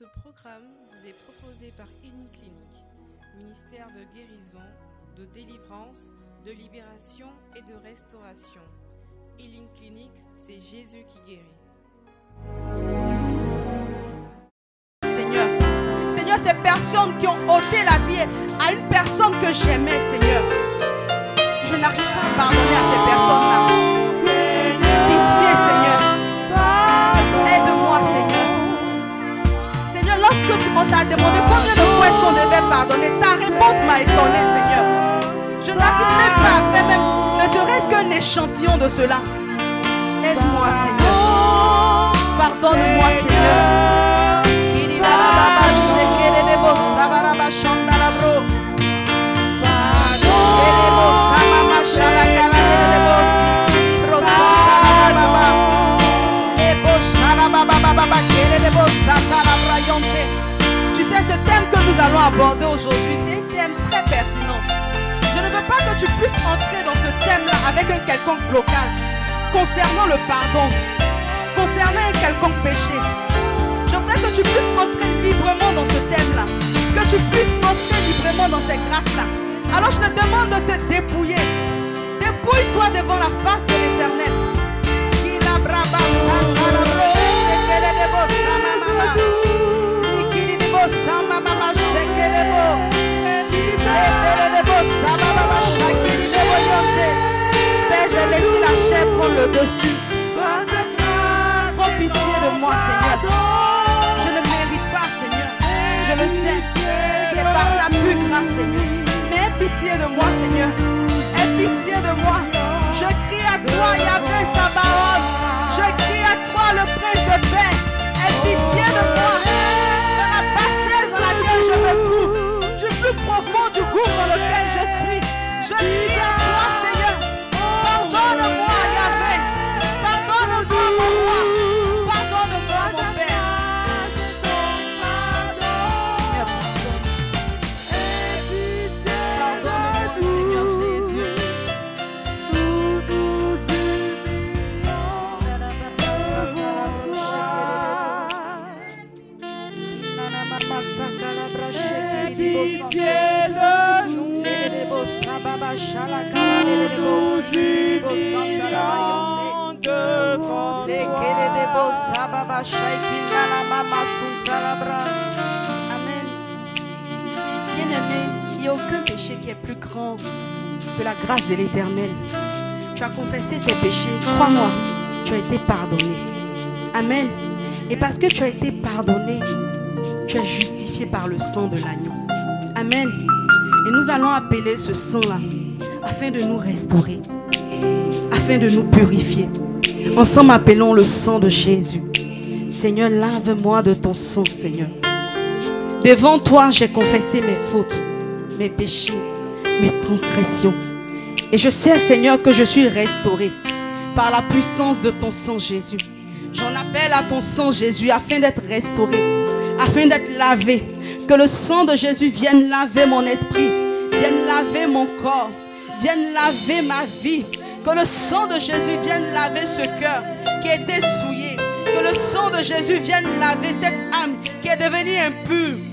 Ce programme vous est proposé par Clinic, ministère de guérison, de délivrance, de libération et de restauration. Healing Clinic, c'est Jésus qui guérit. Seigneur. Seigneur, ces personnes qui ont ôté la vie à une personne que j'aimais, Seigneur. Je n'arrive pas à pardonner à ces personnes-là. Demandé combien de fois est-ce qu'on devait pardonner, ta réponse m'a étonné, Seigneur. Je n'arrive même pas à faire même, ne serait-ce qu'un échantillon de cela. Aide-moi, Seigneur. Pardonne-moi, Seigneur. Aujourd'hui, c'est un thème très pertinent. Je ne veux pas que tu puisses entrer dans ce thème-là avec un quelconque blocage concernant le pardon, concernant un quelconque péché. Je voudrais que tu puisses entrer librement dans ce thème-là, que tu puisses entrer librement dans ces grâces-là. Alors je te demande de te dépouiller. Dépouille-toi devant la face de l'éternel. Père, j'ai laissé la chair prendre le dessus. Prends pitié de moi, Seigneur. Je ne mérite pas, Seigneur. Je le sais. C'est par ta plus grâce, Seigneur. Mais pitié de moi, Seigneur. Aie pitié de moi. Je crie à toi, Yahvé Sabaoth. Je crie à toi, le prince de paix. Aie pitié de moi. Dans lequel je suis. Je Amen. Bien-aimé, il n'y a aucun péché qui est plus grand que la grâce de l'éternel. Tu as confessé tes péchés, crois-moi, tu as été pardonné. Amen. Et parce que tu as été pardonné, tu es justifié par le sang de l'agneau. Amen. Et nous allons appeler ce sang-là afin de nous restaurer, afin de nous purifier. Ensemble, appelons le sang de Jésus. Seigneur, lave-moi de ton sang, Seigneur. Devant toi, j'ai confessé mes fautes, mes péchés, mes transgressions. Et je sais, Seigneur, que je suis restauré par la puissance de ton sang, Jésus. J'en appelle à ton sang, Jésus, afin d'être restauré, afin d'être lavé. Que le sang de Jésus vienne laver mon esprit, vienne laver mon corps, vienne laver ma vie. Que le sang de Jésus vienne laver ce cœur qui était souillé. Que le sang de Jésus vienne laver cette âme qui est devenue impure.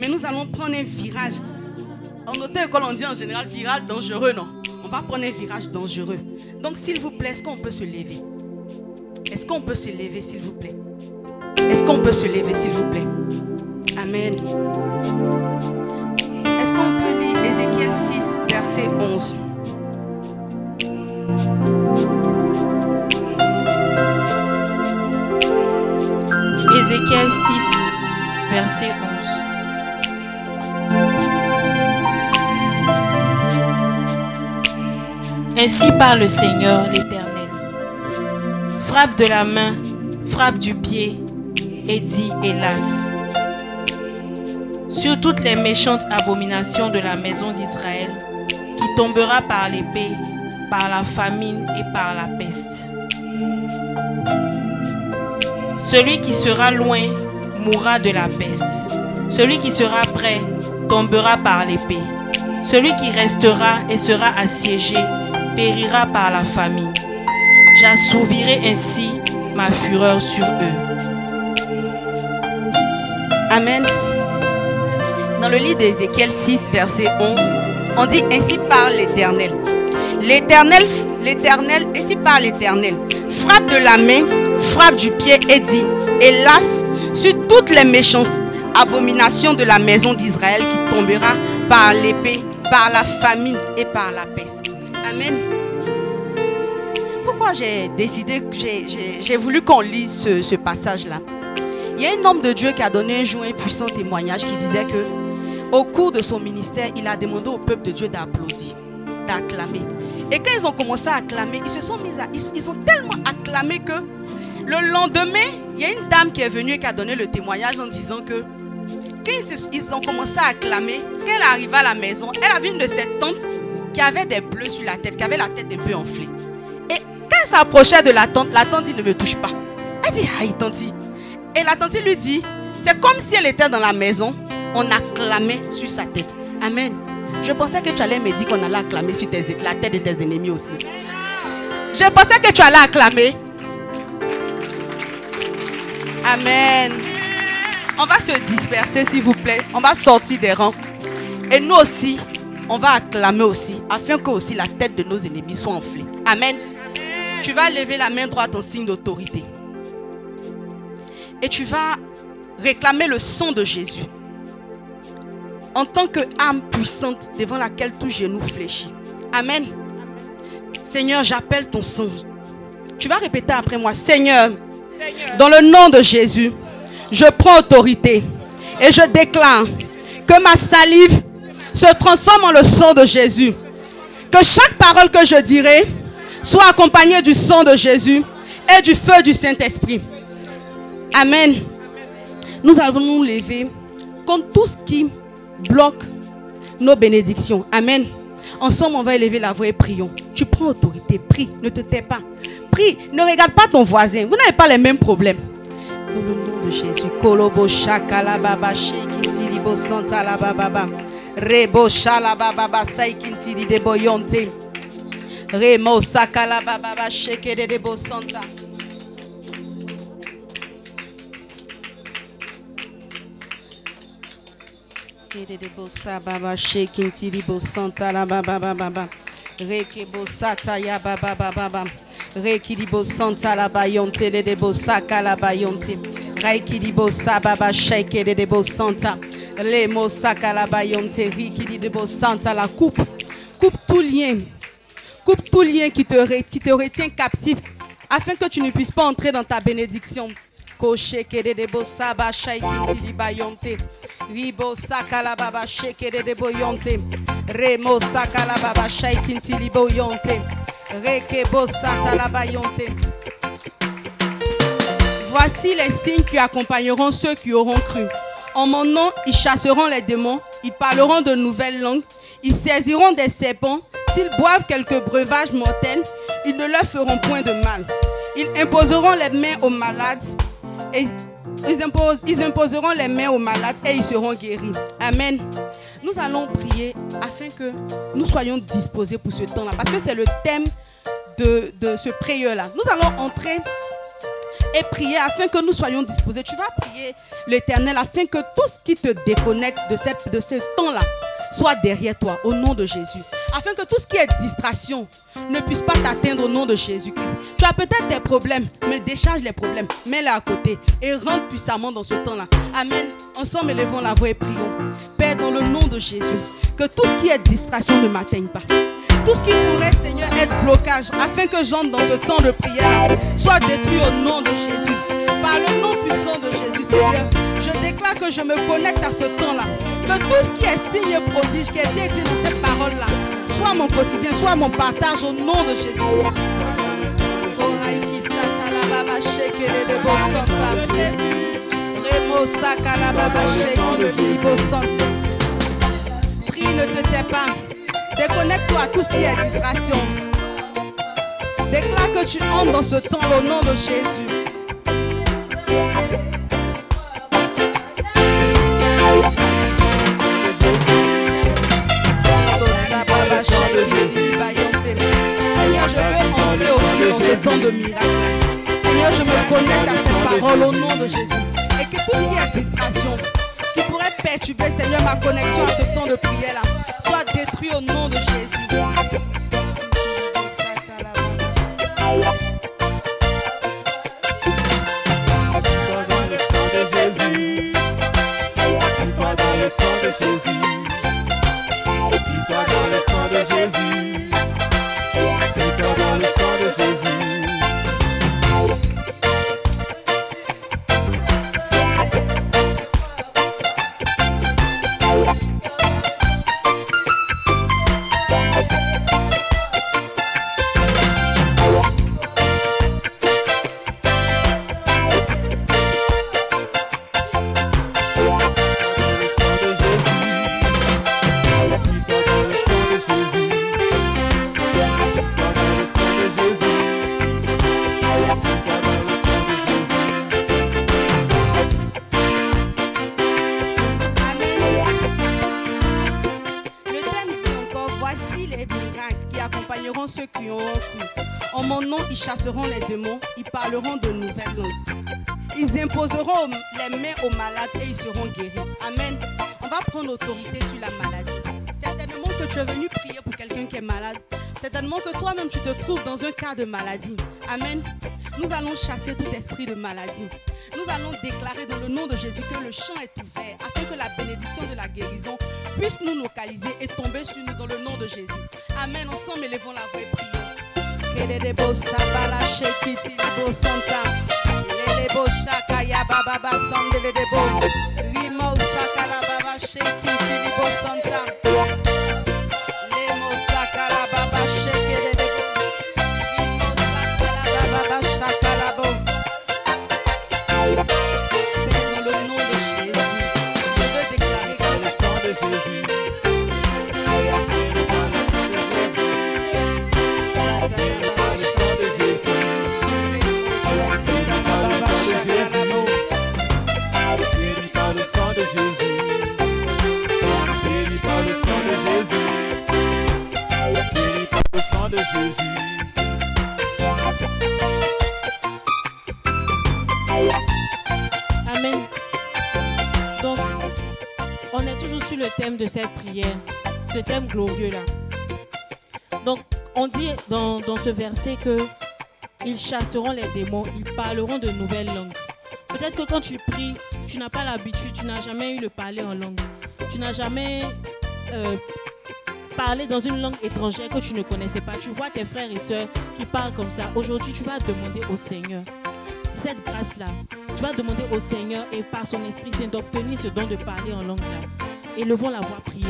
Mais nous allons prendre un virage. En auto-école, on dit en général virage dangereux, non On va prendre un virage dangereux. Donc, s'il vous plaît, est-ce qu'on peut se lever? Est-ce qu'on peut se lever, s'il vous plaît? Est-ce qu'on peut se lever, s'il vous plaît? Amen. Est-ce qu'on peut lire Ézéchiel 6, verset 11 Ézéchiel 6, verset 11. Ainsi parle le Seigneur l'Éternel. Frappe de la main, frappe du pied, et dit hélas. Sur toutes les méchantes abominations de la maison d'Israël, qui tombera par l'épée, par la famine et par la peste. Celui qui sera loin mourra de la peste. Celui qui sera prêt tombera par l'épée. Celui qui restera et sera assiégé périra par la famine. J'assouvirai ainsi ma fureur sur eux. Amen. Dans le livre d'Ézéchiel 6, verset 11, on dit ainsi par l'Éternel. L'Éternel, l'Éternel, ainsi par l'Éternel. Frappe de la main frappe du pied et dit, hélas, sur toutes les méchantes abominations de la maison d'Israël qui tombera par l'épée, par la famine et par la peste. Amen. Pourquoi j'ai décidé, j'ai voulu qu'on lise ce, passage-là? Il y a un homme de Dieu qui a donné un jour un puissant témoignage qui disait que au cours de son ministère, il a demandé au peuple de Dieu d'applaudir, d'acclamer. Et quand ils ont commencé à acclamer, ils se sont mis à, ils ont tellement acclamé que le lendemain, il y a une dame qui est venue et qui a donné le témoignage en disant que quand ils ont commencé à acclamer, quand elle arriva à la maison, elle avait une de ses tantes qui avait des bleus sur la tête, qui avait la tête un peu enflée. Et quand elle s'approchait de la tante, la tante dit ne me touche pas. Elle dit aïe tanti. Et la tante lui dit c'est comme si elle était dans la maison, on acclamait sur sa tête. Amen. Je pensais que tu allais me dire qu'on allait acclamer sur tes, la tête de tes ennemis aussi. Je pensais que tu allais acclamer Amen. On va se disperser, s'il vous plaît. On va sortir des rangs. Et nous aussi, on va acclamer aussi, afin que aussi la tête de nos ennemis soit enflée. Amen. Tu vas lever la main droite en signe d'autorité. Et tu vas réclamer le sang de Jésus. En tant que âme puissante devant laquelle tout genou fléchit. Amen. Seigneur, j'appelle ton sang. Tu vas répéter après moi. Seigneur, dans le nom de Jésus, je prends autorité et je déclare que ma salive se transforme en le sang de Jésus. Que chaque parole que je dirai soit accompagnée du sang de Jésus et du feu du Saint-Esprit. Amen. Nous allons nous lever contre tout ce qui bloque nos bénédictions. Amen. Ensemble, on va élever la voix et prions. Tu prends autorité, prie, ne te tais pas. Prie, ne regarde pas ton voisin. Vous n'avez pas les mêmes problèmes. Dans le nom de Jésus. Baba baba. Rebo shala baba saikintiri de boyonte. Remo sakala baba shekere de bo santa. de bo sa baba shekintiri bo santa la baba baba. Reke bo sata ya baba baba. Rekiribo santa la bayonte de debo saka la bayonte. Rekiribo sababa shake de debo santa. Le mo saka la bayonte. Rikiribo santa la coupe. Coupe tout lien. Coupe tout lien qui te, qui te retient captif afin que tu ne puisses pas entrer dans ta bénédiction. Voici les signes qui accompagneront ceux qui auront cru. En mon nom, ils chasseront les démons, ils parleront de nouvelles langues, ils saisiront des serpents. S'ils boivent quelques breuvages mortels, ils ne leur feront point de mal. Ils imposeront les mains aux malades ils, imposeront les mains aux malades et ils seront guéris. Amen. Nous allons prier afin que nous soyons disposés pour ce temps-là. Parce que c'est le thème de, ce prière-là. Nous allons entrer et prier afin que nous soyons disposés. Tu vas prier l'Éternel afin que tout ce qui te déconnecte de ce temps-là soit derrière toi, au nom de Jésus. Afin que tout ce qui est distraction ne puisse pas t'atteindre au nom de Jésus-Christ. Tu as peut-être des problèmes, mais décharge les problèmes, mets-les à côté et rentre puissamment dans ce temps-là. Amen. Ensemble, élevons la voix et prions. Père, dans le nom de Jésus, que tout ce qui est distraction ne m'atteigne pas. Tout ce qui pourrait, Seigneur, être blocage, afin que j'entre dans ce temps de prière soit détruit au nom de Jésus. Par le nom puissant de. Jésus, Seigneur, je déclare que je me connecte à ce temps-là. Que tout ce qui est signe et prodige, qui est dédié dans cette parole-là, soit mon quotidien, soit mon partage au nom de Jésus. Aïki Satala Baba Shekele de Bosanta. Remo Sakala Baba Shekele de Bosanta. Prie, ne te tais pas. Déconnecte-toi à tout ce qui est distraction. Déclare que tu entres dans ce temps au nom de Jésus. Seigneur, je veux entrer aussi dans ce temps de miracle. Seigneur, je me connecte à cette parole au nom de Jésus. Et que tout ce qui est distraction, qui pourrait perturber, Seigneur, ma connexion à ce temps de prière-là, soit détruit au nom de Jésus. chasseront autorité sur la maladie. Certainement que tu es venu prier pour quelqu'un qui est malade. Certainement que toi-même tu te trouves dans un cas de maladie. Amen. Nous allons chasser tout esprit de maladie. Nous allons déclarer dans le nom de Jésus que le champ est ouvert afin que la bénédiction de la guérison puisse nous localiser et tomber sur nous dans le nom de Jésus. Amen. Ensemble, élevons la voix et prions. De Jésus. Amen. Donc, on est toujours sur le thème de cette prière, ce thème glorieux-là. Donc, on dit dans, dans ce verset que ils chasseront les démons, ils parleront de nouvelles langues. Peut-être que quand tu pries, tu n'as pas l'habitude, tu n'as jamais eu le parler en langue. Tu n'as jamais euh, parler dans une langue étrangère que tu ne connaissais pas. Tu vois tes frères et sœurs qui parlent comme ça. Aujourd'hui, tu vas demander au Seigneur cette grâce-là. Tu vas demander au Seigneur et par son Esprit Saint d'obtenir ce don de parler en langue-là. Élevons la voix, prions.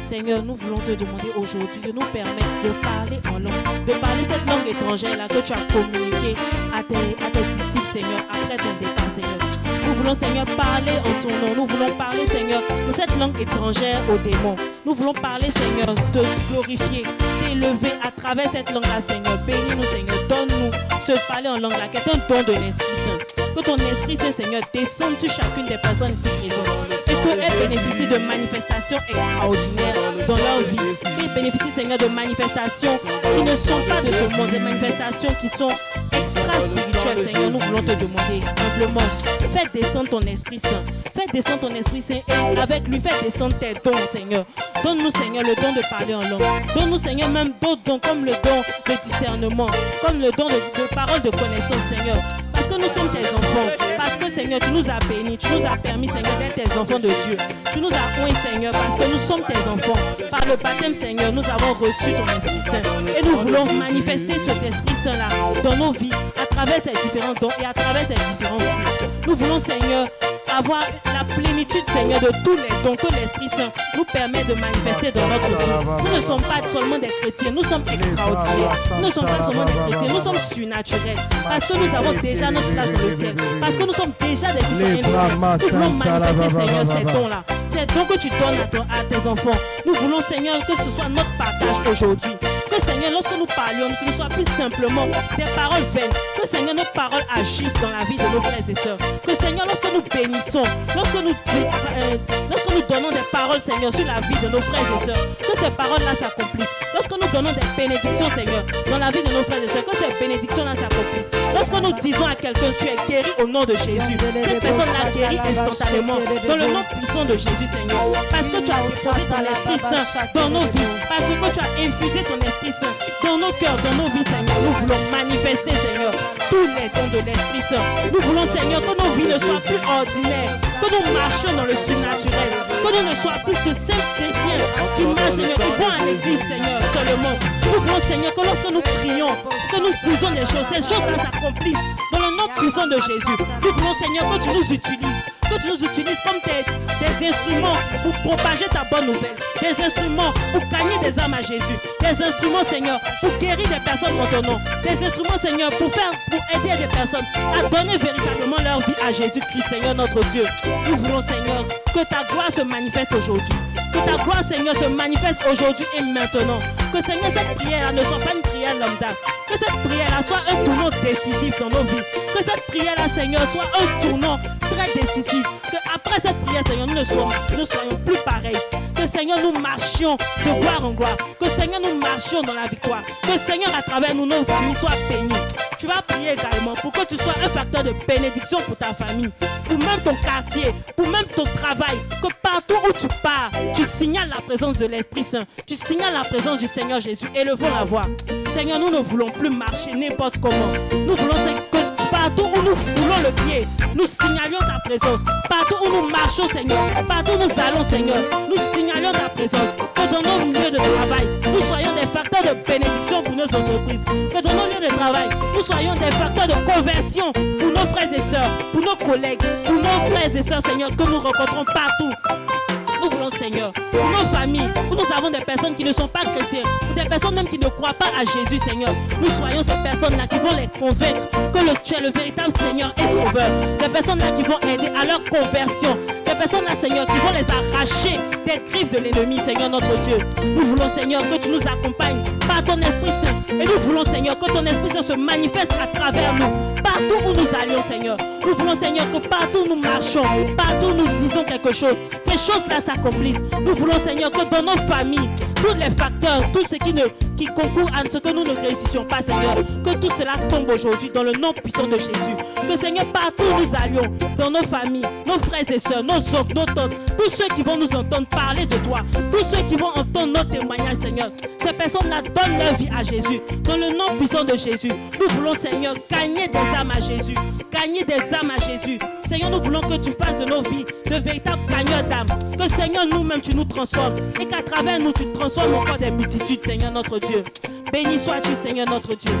Seigneur, nous voulons te demander aujourd'hui de nous permettre de parler en langue, de parler cette langue étrangère-là que tu as communiquée à tes, à tes disciples, Seigneur, après ton départ, Seigneur. Nous voulons, Seigneur, parler en ton nom. Nous voulons parler, Seigneur, de cette langue étrangère aux démons. Nous voulons parler, Seigneur, de glorifier, d'élever à travers cette langue-là, Seigneur. Bénis-nous, Seigneur. Donne-nous ce parler en langue-là, qui est un don de l'Esprit Saint. Que ton Esprit Saint, Seigneur, descende sur chacune des personnes ici présentes et qu'elles bénéficient de manifestations extraordinaires dans leur vie. Qu'elles bénéficient, Seigneur, de manifestations qui ne sont pas de ce monde, des manifestations qui sont extra-spirituelles, Seigneur. Nous voulons te demander humblement, fais descendre ton Esprit Saint. Fais descendre ton Esprit Saint et avec lui, fais descendre tes dons, Seigneur. Donne-nous, Seigneur, le don de parler en langue. Donne-nous, Seigneur, même d'autres dons comme le don de discernement, comme le don de, de parole de connaissance, Seigneur. Que nous sommes tes enfants. Parce que Seigneur, tu nous as bénis, tu nous as permis, Seigneur, d'être tes enfants de Dieu. Tu nous as oints, Seigneur, parce que nous sommes tes enfants. Par le baptême, Seigneur, nous avons reçu ton Esprit Saint. Et nous voulons manifester cet Esprit Saint-là dans nos vies, à travers ces différents dons et à travers ces différents fruits. Nous voulons, Seigneur, avoir la plénitude, Seigneur, de tous les dons que l'Esprit Saint nous permet de manifester dans notre vie. Nous ne sommes pas seulement des chrétiens, nous sommes extraordinaires. Nous ne sommes pas seulement des chrétiens, nous sommes surnaturels. Parce que nous avons déjà notre place dans le ciel. Parce que nous sommes déjà des citoyens du ciel. Nous voulons manifester, Seigneur, ces dons-là. Ces dons que tu donnes à, à tes enfants. Nous voulons, Seigneur, que ce soit notre partage aujourd'hui. Que Seigneur, lorsque nous parlions, ce ne soit plus simplement des paroles vaines. Que Seigneur, nos paroles agissent dans la vie de nos frères et sœurs. Que Seigneur, lorsque nous bénissons, lorsque nous, euh, lorsque nous donnons des paroles, Seigneur, sur la vie de nos frères et sœurs, que ces paroles-là s'accomplissent. Lorsque nous donnons des bénédictions, Seigneur, dans la vie de nos frères et sœurs, que ces bénédictions-là s'accomplissent. Lorsque nous disons à quelqu'un, tu es guéri au nom de Jésus, cette personne-là guérit instantanément dans le nom puissant de Jésus, Seigneur. Parce que tu as déposé ton Esprit Saint dans nos vies. Parce que tu as infusé ton Esprit Saint dans nos cœurs, dans nos vies, Seigneur. Nous voulons manifester, Seigneur, tous les dons de l'Esprit Saint. Nous voulons, Seigneur, que nos vies ne soient plus ordinaires, que nous marchions dans le surnaturel, que nous ne soyons plus que simples chrétiens qui marchent, Seigneur, qui vont à l'église, Seigneur, seulement. Nous voulons, Seigneur, que lorsque nous prions, que nous disons des choses, ces choses-là s'accomplissent dans le nom puissant de Jésus. Nous voulons, Seigneur, que tu nous utilises, que tu nous utilises comme des, des instruments pour propager ta bonne nouvelle, des instruments pour gagner des âmes à Jésus, des instruments, Seigneur, pour guérir des personnes en ton nom, des instruments, Seigneur, pour faire, pour à donner véritablement leur vie à Jésus-Christ, Seigneur notre Dieu. Nous voulons, Seigneur, que ta gloire se manifeste aujourd'hui, que ta gloire, Seigneur, se manifeste aujourd'hui et maintenant. Que, Seigneur, cette prière ne soit pas une prière lambda, que cette prière-là soit un tournant décisif dans nos vies, que cette prière-là, Seigneur, soit un tournant très décisif, que après cette prière, Seigneur, nous ne soyons, nous ne soyons plus pareils. Que Seigneur, nous marchions de gloire en gloire. Que Seigneur, nous marchions dans la victoire. Que Seigneur, à travers nous, nos familles soient bénies. Tu vas prier également pour que tu sois un facteur de bénédiction pour ta famille, pour même ton quartier, pour même ton travail. Que partout où tu pars, tu signales la présence de l'Esprit Saint. Tu signales la présence du Seigneur Jésus. Élevons la voix. Seigneur, nous ne voulons plus marcher n'importe comment. Nous voulons que partout où nous foulons le pied, nous signalions ta présence. Partout où nous marchons, Seigneur, partout où nous allons, Seigneur, nous signalions ta présence. Que dans nos lieux de travail, nous soyons des facteurs de bénédiction pour nos entreprises. Que dans nos lieux de travail, nous soyons des facteurs de conversion pour nos frères et sœurs, pour nos collègues, pour nos frères et sœurs, Seigneur, que nous rencontrons partout. Nous voulons, Seigneur, pour nos familles, où nous avons des personnes qui ne sont pas chrétiennes, ou des personnes même qui ne croient pas à Jésus, Seigneur. Nous soyons ces personnes-là qui vont les convaincre que le, tu es le véritable Seigneur et Sauveur. Des personnes-là qui vont aider à leur conversion. Des personnes-là, Seigneur, qui vont les arracher des griffes de l'ennemi, Seigneur notre Dieu. Nous voulons, Seigneur, que tu nous accompagnes par ton Esprit Saint. Et nous voulons, Seigneur, que ton Esprit Saint se manifeste à travers nous. Partout où nous allions, Seigneur. Nous voulons, Seigneur, que partout où nous marchons, partout où nous disons quelque chose, ces choses-là s'accomplissent. Nous voulons, Seigneur, que dans nos familles, tous les facteurs, tout ce qui, ne, qui concourt à ce que nous ne réussissions pas, Seigneur, que tout cela tombe aujourd'hui dans le nom puissant de Jésus. Que, Seigneur, partout où nous allions, dans nos familles, nos frères et sœurs, nos oncles, nos tantes, tous ceux qui vont nous entendre parler de toi, tous ceux qui vont entendre nos témoignages, Seigneur, ces personnes-là donnent leur vie à Jésus. Dans le nom puissant de Jésus, nous voulons, Seigneur, gagner des âmes à Jésus. Gagner des âmes à Jésus. Seigneur, nous voulons que tu fasses de nos vies de véritables gagneurs d'âmes. Seigneur, nous-mêmes, tu nous transformes. Et qu'à travers nous, tu transformes encore des multitudes, Seigneur notre Dieu. Béni sois-tu, Seigneur notre Dieu.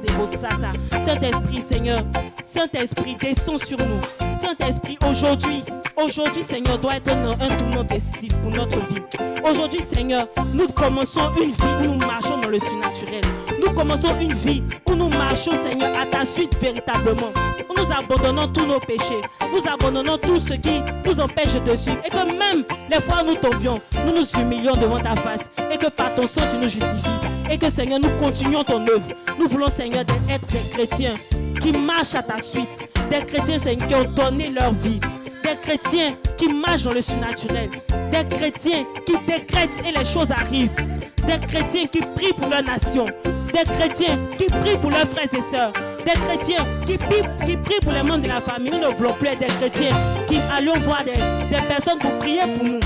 Debo sata. Saint-Esprit, Seigneur, Saint-Esprit, descends sur nous. Saint-Esprit, aujourd'hui, aujourd'hui, Seigneur, doit être un, un tournant décisif pour notre vie. Aujourd'hui, Seigneur, nous commençons une vie où nous marchons dans le surnaturel. Nous commençons une vie où nous marchons, Seigneur, à ta suite véritablement. Nous abandonnons tous nos péchés. Nous abandonnons tout ce qui nous empêche de suivre. Et que même les fois où nous tombions, nous nous humilions devant ta face. Et que par ton sang, tu nous justifies. Et que, Seigneur, nous continuons ton œuvre. Nous voulons, Seigneur, être des chrétiens qui marchent à ta suite. Des chrétiens, Seigneur, qui ont donné leur vie. Des chrétiens qui marchent dans le surnaturel. Des chrétiens qui décrètent et les choses arrivent. Des chrétiens qui prient pour leur nation. Des chrétiens qui prient pour leurs frères et sœurs. Des chrétiens qui prient, pour les membres de la famille. Nous ne voulons plus être des chrétiens qui allons voir des, des personnes pour prier pour nous.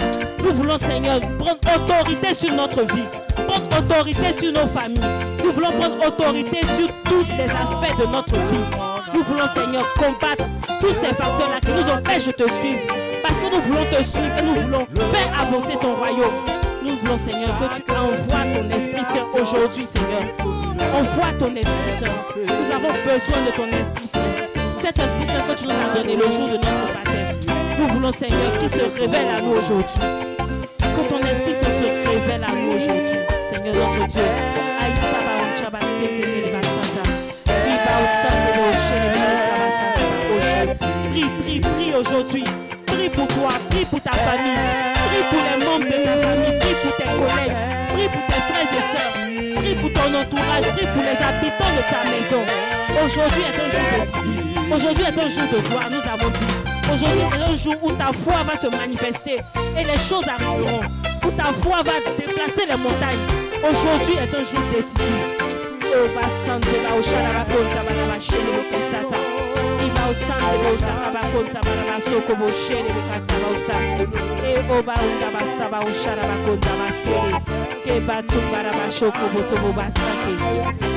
Nous voulons, Seigneur, prendre autorité sur notre vie. prendre autorité sur nos familles. Nous voulons prendre autorité sur tous les aspects de notre vie. Nous voulons, Seigneur, combattre tous ces facteurs-là qui nous empêchent de te suivre. Parce que nous voulons te suivre et nous voulons faire avancer ton royaume. Nous voulons, Seigneur, que tu envoies ton Esprit Saint aujourd'hui, Seigneur. Envoie ton Esprit Saint. Nous avons besoin de ton Esprit Saint. Cet Esprit Saint que tu nous as donné le jour de notre baptême. Nous voulons, Seigneur, qu'il se révèle à nous aujourd'hui. Que ton Esprit Saint se révèle à nous aujourd'hui. Seigneur notre Dieu. Prie, prie, prie aujourd'hui. Prie pour toi, prie pour ta famille, prie pour les membres de ta famille, prie pour tes collègues, prie pour tes frères et sœurs, prie pour ton entourage, prie pour les habitants de ta maison. Aujourd'hui est un jour décisif. Aujourd'hui est un jour de gloire, nous avons dit. Aujourd'hui est un jour où ta foi va se manifester et les choses arriveront. Où ta foi va déplacer les montagnes. Aujourd'hui est un jour décisif. Oh, basante, ba, oshala, ba, konta, ba, ba, shele, be, kesata. Iba, osande, ba, osaka, ba, konta, ba, ba, soko, bo, shele, be, kata, ba, osa. E, oba, unda, ba, sa, ba, oshala, ba, konta, ba, sele. Ke, ba, tum, ba, ra, ba, shoko, bo, so, bo, ba, sake.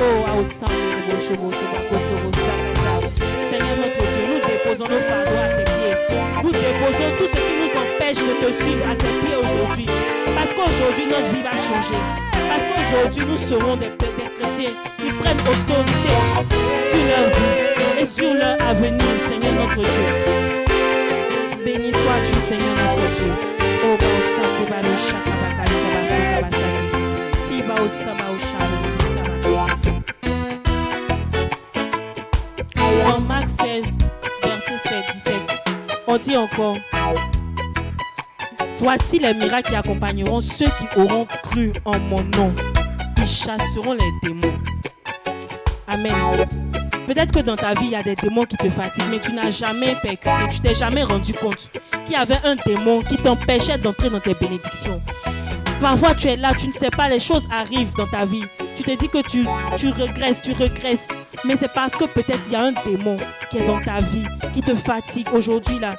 Oh, a, osande, bo, sho, bo, to, ba, koto, bo, saka, sa. Seigneur notre Dieu, nous déposons nos fardeaux à tes pieds. Nous déposons tout ce qui nous empêche de te suivre à tes pieds aujourd'hui. Parce qu'aujourd'hui, notre vie va changer. Parce qu'aujourd'hui, nous serons des, chrétiens qui prennent autorité sur leur vie et sur leur avenir, Seigneur notre Dieu. Béni sois-tu, Seigneur notre Dieu. Oh, ba, o, sate, En Marc 16, verset 7, 17, on dit encore Voici les miracles qui accompagneront ceux qui auront cru en mon nom. Ils chasseront les démons. Amen. Peut-être que dans ta vie, il y a des démons qui te fatiguent, mais tu n'as jamais percuté, tu t'es jamais rendu compte qu'il y avait un démon qui t'empêchait d'entrer dans tes bénédictions. Parfois, tu es là, tu ne sais pas, les choses arrivent dans ta vie. Tu te dis que tu, tu regresses, tu regresses. Mais c'est parce que peut-être il y a un démon qui est dans ta vie, qui te fatigue aujourd'hui là.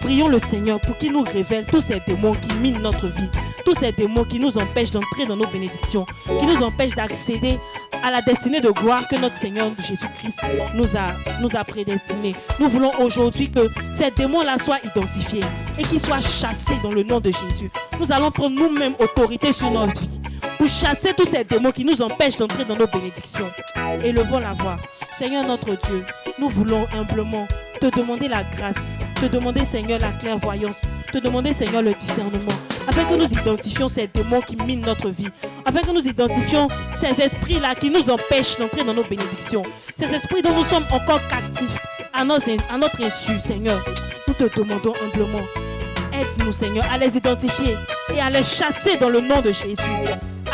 Prions le Seigneur pour qu'il nous révèle tous ces démons qui minent notre vie, tous ces démons qui nous empêchent d'entrer dans nos bénédictions, qui nous empêchent d'accéder à la destinée de gloire que notre Seigneur Jésus-Christ nous a, nous a prédestinés. Nous voulons aujourd'hui que ces démons-là soient identifiés et qu'ils soient chassés dans le nom de Jésus. Nous allons prendre nous-mêmes autorité sur notre vie pour chasser tous ces démons qui nous empêchent d'entrer dans nos bénédictions. Élevons la voix. Seigneur notre Dieu, nous voulons humblement te demander la grâce, te demander Seigneur la clairvoyance, te demander Seigneur le discernement, afin que nous identifions ces démons qui minent notre vie, afin que nous identifions ces esprits-là qui nous empêchent d'entrer dans nos bénédictions, ces esprits dont nous sommes encore captifs à notre, insu, Seigneur. Nous te demandons humblement, aide-nous Seigneur à les identifier et à les chasser dans le nom de Jésus,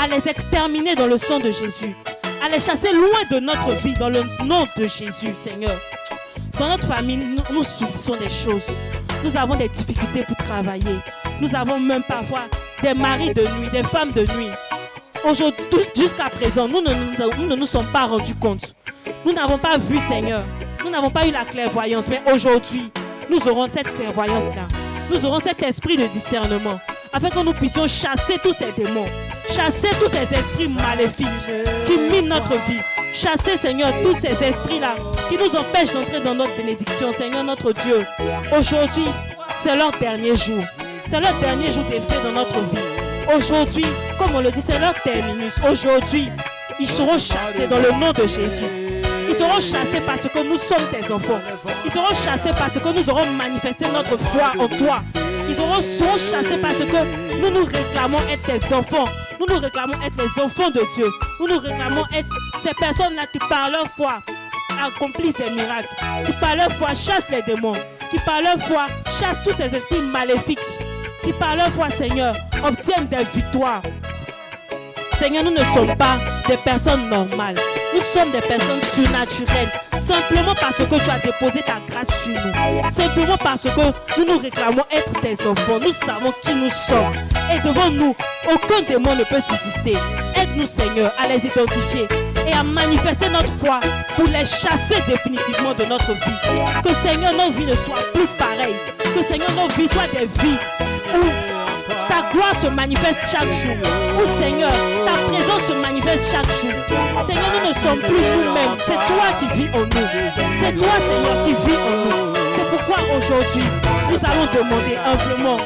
à les exterminer dans le sang de Jésus, à les chasser loin de notre vie dans le nom de Jésus, Seigneur. Dans notre famille, nous, subissons des choses. Nous avons des difficultés pour travailler. Nous avons même parfois des maris de nuit, des femmes de nuit. Aujourd'hui, jusqu'à présent, nous ne, nous, nous ne nous sommes pas rendus compte. Nous n'avons pas vu, Seigneur. Nous n'avons pas eu la clairvoyance. Mais aujourd'hui, nous aurons cette clairvoyance-là. Nous aurons cet esprit de discernement. Afin que nous puissions chasser tous ces démons. Chasser tous ces esprits maléfiques qui minent notre vie. Chasser, Seigneur, tous ces esprits-là qui nous empêchent d'entrer dans notre bénédiction. Seigneur, notre Dieu, aujourd'hui, c'est leur dernier jour. C'est leur dernier jour d'effet dans notre vie. Aujourd'hui, comme on le dit, c'est leur terminus. Aujourd'hui, ils seront chassés dans le nom de Jésus. Ils seront chassés parce que nous sommes tes enfants. Ils seront chassés parce que nous aurons manifesté notre foi en toi. Ils seront chassés parce que nous nous réclamons être tes enfants. Nous nous réclamons être les enfants de Dieu. Nous nous réclamons être ces personnes-là qui par leur foi accomplissent des miracles. Qui par leur foi chassent les démons. Qui par leur foi chassent tous ces esprits maléfiques. Qui par leur foi, Seigneur, obtiennent des victoires. Seigneur, nous ne sommes pas des personnes normales. Nous sommes des personnes surnaturelles. Simplement parce que tu as déposé ta grâce sur nous. Simplement parce que nous nous réclamons être tes enfants. Nous savons qui nous sommes. Et devant nous, aucun démon ne peut subsister. Aide-nous, Seigneur, à les identifier et à manifester notre foi pour les chasser définitivement de notre vie. Que, Seigneur, nos vies ne soient plus pareilles. Que, Seigneur, nos vies soient des vies où ta gloire se manifeste chaque jour. Où, Seigneur, se manifeste chaque jour. Seigneur, nous ne sommes plus nous-mêmes. C'est toi qui vis en nous. C'est toi, Seigneur, qui vis en nous. C'est pourquoi aujourd'hui, nous allons demander humblement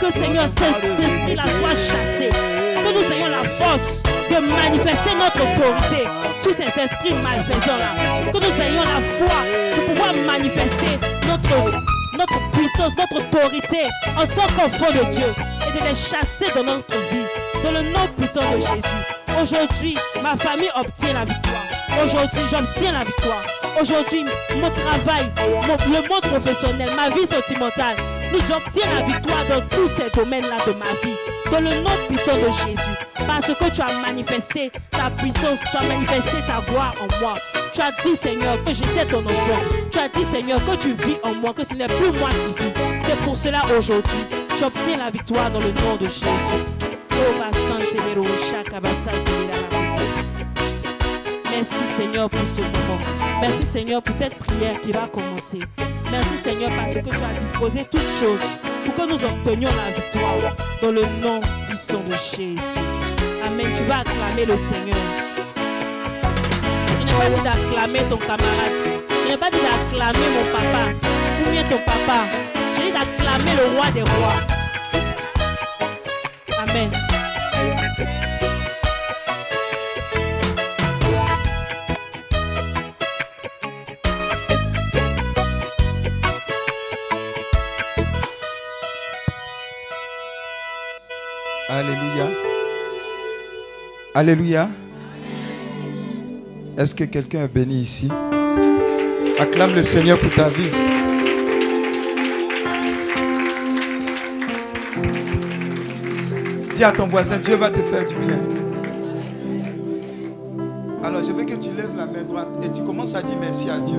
que Seigneur, cet esprit-là soit chassé. Que nous ayons la force de manifester notre autorité sur ces esprits malfaisants-là. Que nous ayons la foi de pouvoir manifester notre, notre puissance, notre autorité en tant qu'enfant de Dieu de les chasser dans notre vie, dans le nom puissant de Jésus. Aujourd'hui, ma famille obtient la victoire. Aujourd'hui, j'obtiens la victoire. Aujourd'hui, mon travail, mon- le monde professionnel, ma vie sentimentale, nous obtiens la victoire dans tous ces domaines-là de ma vie. Dans le nom puissant de Jésus. Parce que tu as manifesté ta puissance, tu as manifesté ta gloire en moi. Tu as dit, Seigneur, que j'étais ton enfant. Tu as dit, Seigneur, que tu vis en moi, que ce n'est plus moi qui vis. C'est pour cela aujourd'hui, j'obtiens la victoire dans le nom de Jésus. Oh, Merci Seigneur pour ce moment. Merci Seigneur pour cette prière qui va commencer. Merci Seigneur parce que tu as disposé toutes choses pour que nous obtenions la victoire dans le nom puissant de Jésus. Amen. Tu vas acclamer le Seigneur. Je n'ai pas dit d'acclamer ton camarade. Je n'ai pas dit d'acclamer mon papa ou bien ton papa. D'acclamer le roi des rois. Amen. Alléluia. Alléluia. Est-ce que quelqu'un est béni ici? Acclame le Seigneur pour ta vie. Dis à ton voisin, Dieu va te faire du bien. Alors je veux que tu lèves la main droite et tu commences à dire merci à Dieu.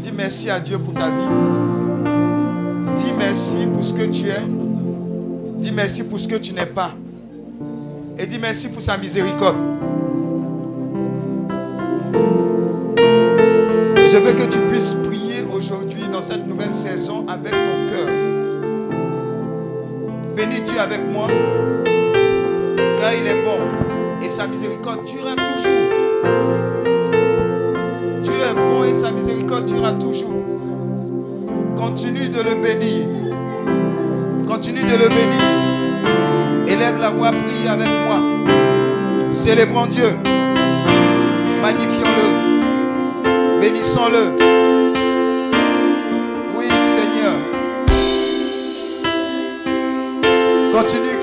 Dis merci à Dieu pour ta vie. Dis merci pour ce que tu es. Dis merci pour ce que tu n'es pas. Et dis merci pour sa miséricorde. Je veux que tu puisses prier aujourd'hui dans cette nouvelle saison avec ton avec moi, car il est bon et sa miséricorde durera toujours. Dieu est bon et sa miséricorde durera toujours. Continue de le bénir. Continue de le bénir. Élève la voix, prie avec moi. Célébrons Dieu. Magnifions-le. Bénissons-le.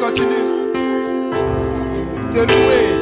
Continue, continue. Te louer.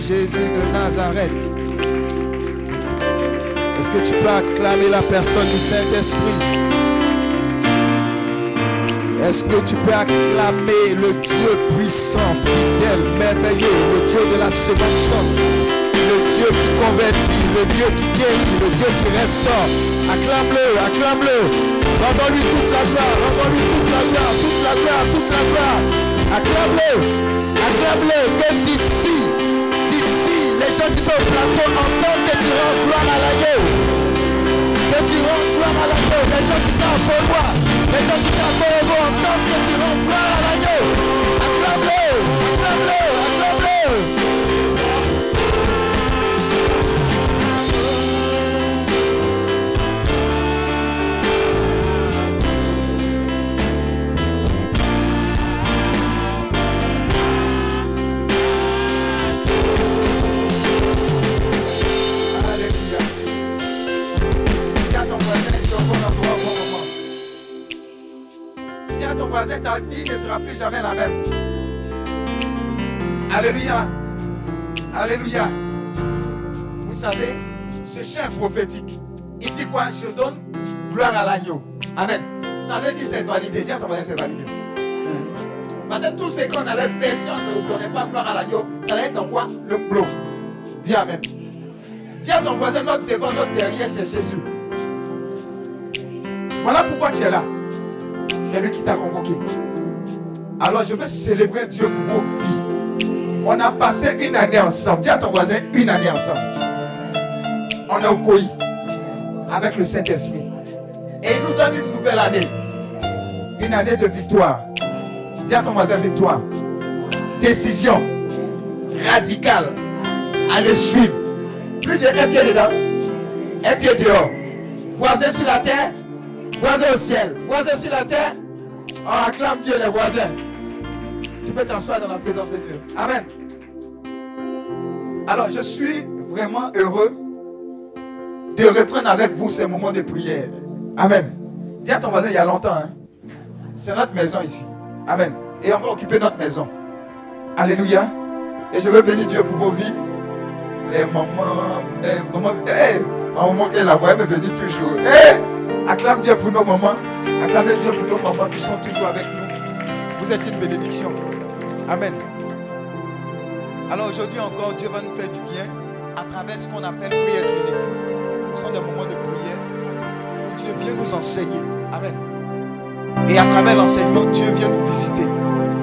Jésus de Nazareth Est-ce que tu peux acclamer la personne du Saint-Esprit? Est-ce que tu peux acclamer le Dieu puissant, fidèle, merveilleux, le Dieu de la seconde chance, le Dieu qui convertit, le Dieu qui guérit, le Dieu qui restaure? Acclame-le, acclame-le. Rendons-lui toute la gloire, rendons-lui toute la gloire, toute la gloire, toute la gloire. Acclame-le, acclame-le, que d'ici, qui sont au plateau entendent que tu rends gloire à l'agneau. Que tu rends gloire à l'agneau. Les gens qui sont en Beauvoir, les gens qui sont en Beauvoir entendent que tu rends gloire à l'agneau. Acclame-le, acclame-le, acclame-le. Ta vie ne sera plus jamais la même. Alléluia. Alléluia. Vous savez, ce chien prophétique, il dit quoi? Je donne gloire à l'agneau. Amen. Ça veut dire c'est validé. Dis à ton voisin, c'est validé. Parce que tout ce qu'on allait faire si on ne donnait pas gloire à l'agneau, ça allait être dans quoi? Le bloc. Dis Amen. Dis à ton voisin, notre devant, notre derrière, c'est Jésus. Voilà pourquoi tu es là. C'est lui qui t'a Alors je veux célébrer Dieu pour vos vies. On a passé une année ensemble. Dis à ton voisin, une année ensemble. On est au avec le Saint-Esprit. Et il nous donne une nouvelle année. Une année de victoire. Dis à ton voisin, victoire. Décision radicale à le suivre. Plus de un pied dedans, un pied dehors. Voisin sur la terre, voisin au ciel. Voisin sur la terre, acclame Dieu les voisins. Tu peux t'asseoir dans la présence de Dieu. Amen. Alors, je suis vraiment heureux de reprendre avec vous ces moments de prière. Amen. Dis à ton voisin, il y a longtemps. hein. C'est notre maison ici. Amen. Et on va occuper notre maison. Alléluia. Et je veux bénir Dieu pour vos vies. Les mamans, maman, eh, ma maman qui la voix, me bénit toujours. Eh, acclame Dieu pour nos mamans. Acclamez Dieu pour nos mamans qui sont toujours avec nous. Vous êtes une bénédiction. Amen. Alors aujourd'hui encore, Dieu va nous faire du bien à travers ce qu'on appelle prière clinique. Ce sont des moments de prière où Dieu vient nous enseigner. Amen. Et à travers l'enseignement, Dieu vient nous visiter.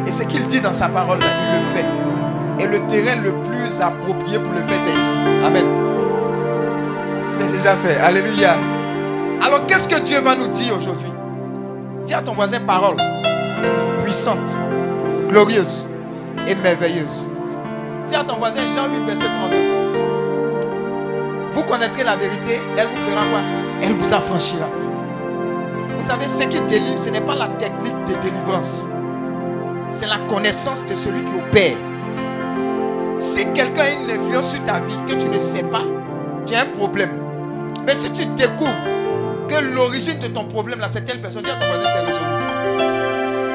Et ce qu'il dit dans sa parole, il le fait. Et le terrain le plus approprié pour le faire, c'est ici. Amen. C'est déjà fait. Alléluia. Alors, qu'est-ce que Dieu va nous dire aujourd'hui? Dis à ton voisin parole puissante, glorieuse et merveilleuse. Dis à ton voisin Jean 8, verset 32. Vous connaîtrez la vérité, elle vous fera quoi? Elle vous affranchira. Vous savez, ce qui délivre, ce n'est pas la technique de délivrance. C'est la connaissance de celui qui opère. Si quelqu'un a une influence sur ta vie que tu ne sais pas, tu as un problème. Mais si tu découvres que l'origine de ton problème, là, c'est telle personne, dis à ton voisin, c'est résolu.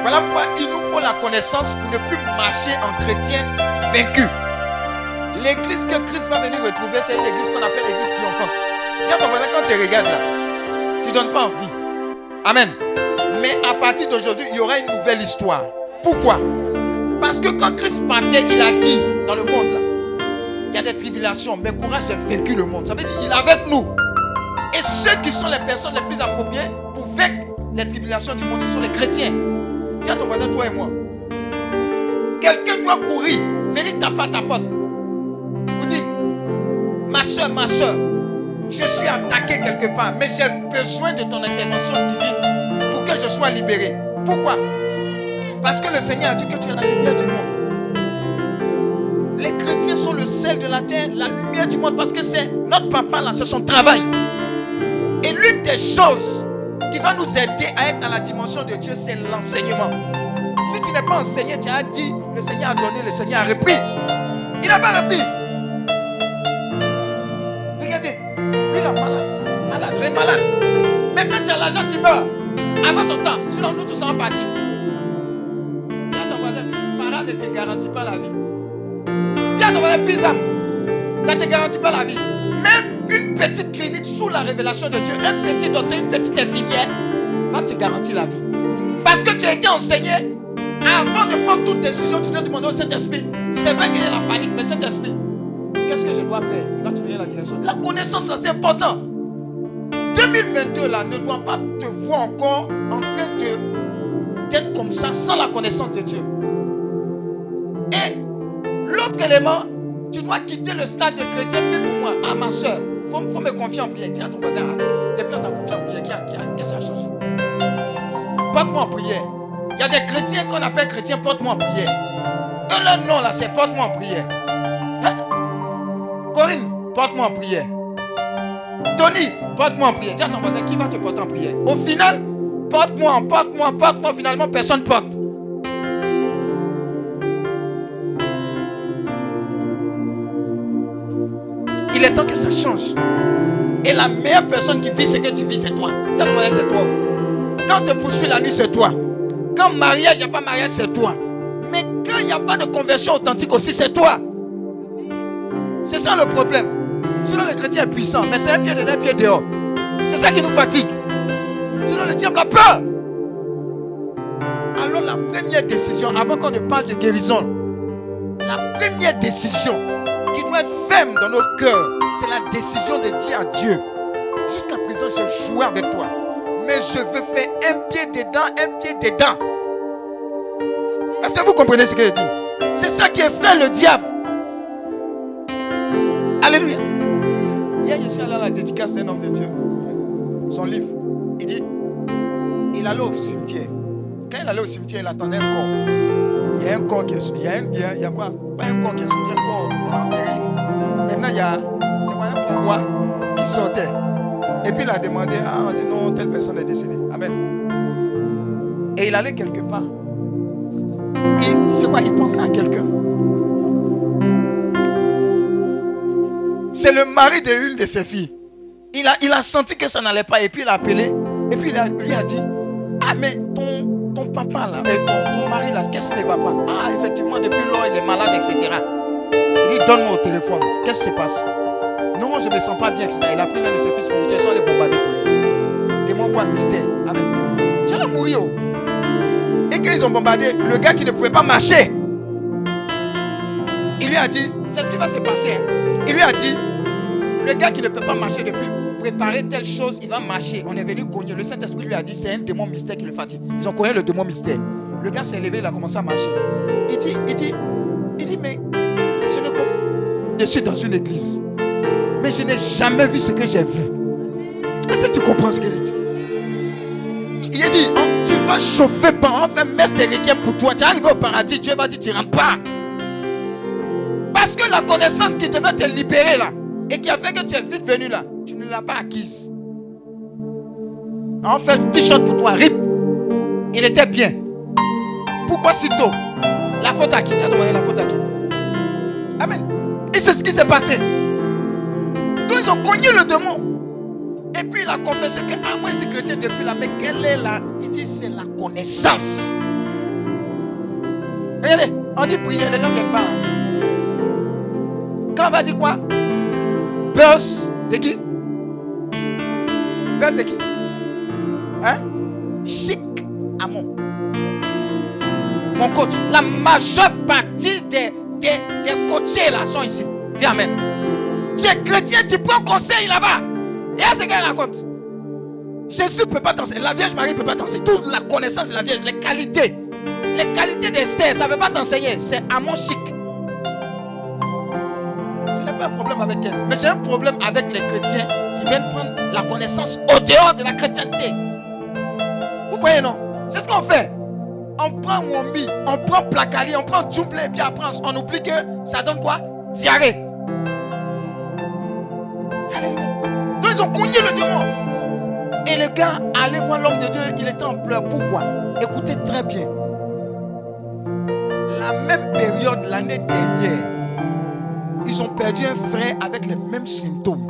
Voilà pourquoi il nous faut la connaissance pour ne plus marcher en chrétien vaincu. L'église que Christ va venir retrouver, c'est une église qu'on appelle l'église triomphante. Dis à ton quand tu regardes là, tu ne donnes pas envie. Amen. Mais à partir d'aujourd'hui, il y aura une nouvelle histoire. Pourquoi? Parce que quand Christ partait, il a dit dans le monde, là, il y a des tribulations, mais courage, j'ai vaincu le monde. Ça veut dire qu'il est avec nous. Et ceux qui sont les personnes les plus appropriées pour vaincre les tribulations du monde, ce sont les chrétiens. Dis à ton voisin, toi et moi. Quelqu'un doit courir, venir taper à ta porte. Vous dites, ma soeur, ma soeur, je suis attaqué quelque part, mais j'ai besoin de ton intervention divine pour que je sois libéré. Pourquoi? Parce que le Seigneur a dit que tu es la lumière du monde. Les chrétiens sont le sel de la terre, la lumière du monde, parce que c'est notre papa là, c'est son travail. Et l'une des choses qui va nous aider à être à la dimension de Dieu, c'est l'enseignement. Si tu n'es pas enseigné, tu as dit, le Seigneur a donné, le Seigneur a repris. Il n'a pas repris. Regardez, lui il est malade, malade, il est malade. Maintenant tu as l'argent, tu meurs. Avant ton temps, sinon nous tous sommes partis. Dis à ton voisin, Phara ne te garantit pas la vie. Dis connais Bizam. Ça ne te garantit pas la vie. Même une petite clinique sous la révélation de Dieu, un petit docteur, une petite infirmière, va te garantir la vie. Parce que tu as été enseigné avant de prendre toute décision, tu dois demander au Saint-Esprit. C'est vrai qu'il y a la panique, mais Saint-Esprit, qu'est-ce que je dois faire? Il va te donner la direction. La connaissance, c'est important. 2022, là, ne doit pas te voir encore en train de d'être comme ça sans la connaissance de Dieu. Et l'autre élément, tu dois quitter le stade de chrétien. Puis pour moi, ah ma soeur, il faut, me confier en prière. Dis à ton voisin, ah, depuis on t'a confié en prière, qu'est-ce qui a changé? Porte-moi en prière. Il y a des chrétiens qu'on appelle chrétiens, porte-moi en prière. Eux, leur nom là, c'est porte-moi en prière. Hein? Corinne, porte-moi en prière. Tony, porte-moi en prière. Dis à ton voisin qui va te porter en prière? Au final, porte-moi, porte-moi, porte-moi. Finalement, personne porte. Il est temps que ça change. Et la meilleure personne qui vit ce que tu vis, c'est toi. Ton voisin, c'est toi. Quand on te poursuit la nuit, c'est toi. Quand mariage, il n'y a pas mariage, c'est toi. Mais quand il n'y a pas de conversion authentique aussi, c'est toi. C'est ça le problème. Sinon, le chrétien est puissant, mais c'est un pied dedans, un pied dehors. C'est ça qui nous fatigue. Sinon, le diable a peur. Alors, la première décision, avant qu'on ne parle de guérison, la première décision doit être ferme dans nos cœurs, c'est la décision de dire à Dieu Jusqu'à présent, j'ai joué avec toi, mais je veux faire un pied dedans, un pied dedans. Est-ce que vous comprenez ce que je dis? C'est ça qui effraie le diable. Alléluia. Hier, je suis allé à la dédicace d'un homme de Dieu. Son livre. Il dit il allait au cimetière. Quand il allait au cimetière, il attendait un corps. Il y a un corps qui est. Il y a, un, y a, y a un corps qui est. Maintenant, il y a. C'est quoi un pourroi qui sortait. Et puis il a demandé Ah, on dit non, telle personne est décédée. Amen. Et il allait quelque part. C'est quoi Il pensait à quelqu'un? C'est le mari de une de ses filles. Il a, il a senti que ça n'allait pas et puis il a appelé. Et puis il a- lui a dit Ah, mais ton, ton papa là, et ton, ton mari là, qu'est-ce qui ne va pas? Ah, effectivement, depuis lors il est malade, etc. Il dit Donne-moi au téléphone, qu'est-ce qui se passe? Non, je ne me sens pas bien, etc. Il a pris l'un de ses fils spirituels, ils sont les bombardés pour lui. Démon quoi, mystère. Amen. Tu vas mourir. oh. Et quand ils ont bombardé, le gars qui ne pouvait pas marcher, il lui a dit C'est ce qui va se passer. hein. Il lui a dit le gars qui ne peut pas marcher depuis préparer telle chose, il va marcher. On est venu cogner. Le Saint-Esprit lui a dit c'est un démon mystère qui le fatigue. Ils ont cogné le démon mystère. Le gars s'est levé, il a commencé à marcher. Il dit, il dit, il dit, mais je ne comprends. Je suis dans une église. Mais je n'ai jamais vu ce que j'ai vu. Est-ce que tu comprends ce que je dis Il dit, oh, tu vas chauffer pas, on fait messe de pour toi. Tu es arrivé au paradis, Dieu va dire, tu rentres pas. Parce que la connaissance qui devait te libérer là, et qui a fait que tu es vite venu là, l'as pas acquise. On fait t-shirt pour toi, rip. Il était bien. Pourquoi si tôt? La faute à qui? La faute à qui? Amen. Et c'est ce qui s'est passé. Donc ils ont cogné le démon. Et puis il a confessé que, ah, moi suis chrétien depuis là, mais quelle est la. Il dit, c'est la connaissance. Regardez, on dit prier, les gens ne viennent pas. Quand on va dire quoi? Buzz de qui? De qui Hein Chic Amon. Mon coach. La majeure partie des, des, des coachés là sont ici. Dis Amen. Tu es chrétien, tu prends conseil là-bas. Et ce qu'elle raconte. Jésus ne peut pas danser. La Vierge Marie ne peut pas danser. Toute la connaissance de la Vierge, les qualités. Les qualités d'Esther, ça ne veut pas t'enseigner. C'est Amon chic. Ce n'est pas un problème avec elle. Mais j'ai un problème avec les chrétiens qui viennent prendre la connaissance au dehors de la chrétienté. Vous voyez, non? C'est ce qu'on fait. On prend Wombi, on prend Placali, on prend Djumble et puis après on oublie que ça donne quoi? Diarrhée. Donc ils ont cogné le démon. Et le gars allait voir l'homme de Dieu, il était en pleurs. Pourquoi? Écoutez très bien. La même période l'année dernière, ils ont perdu un frère avec les mêmes symptômes.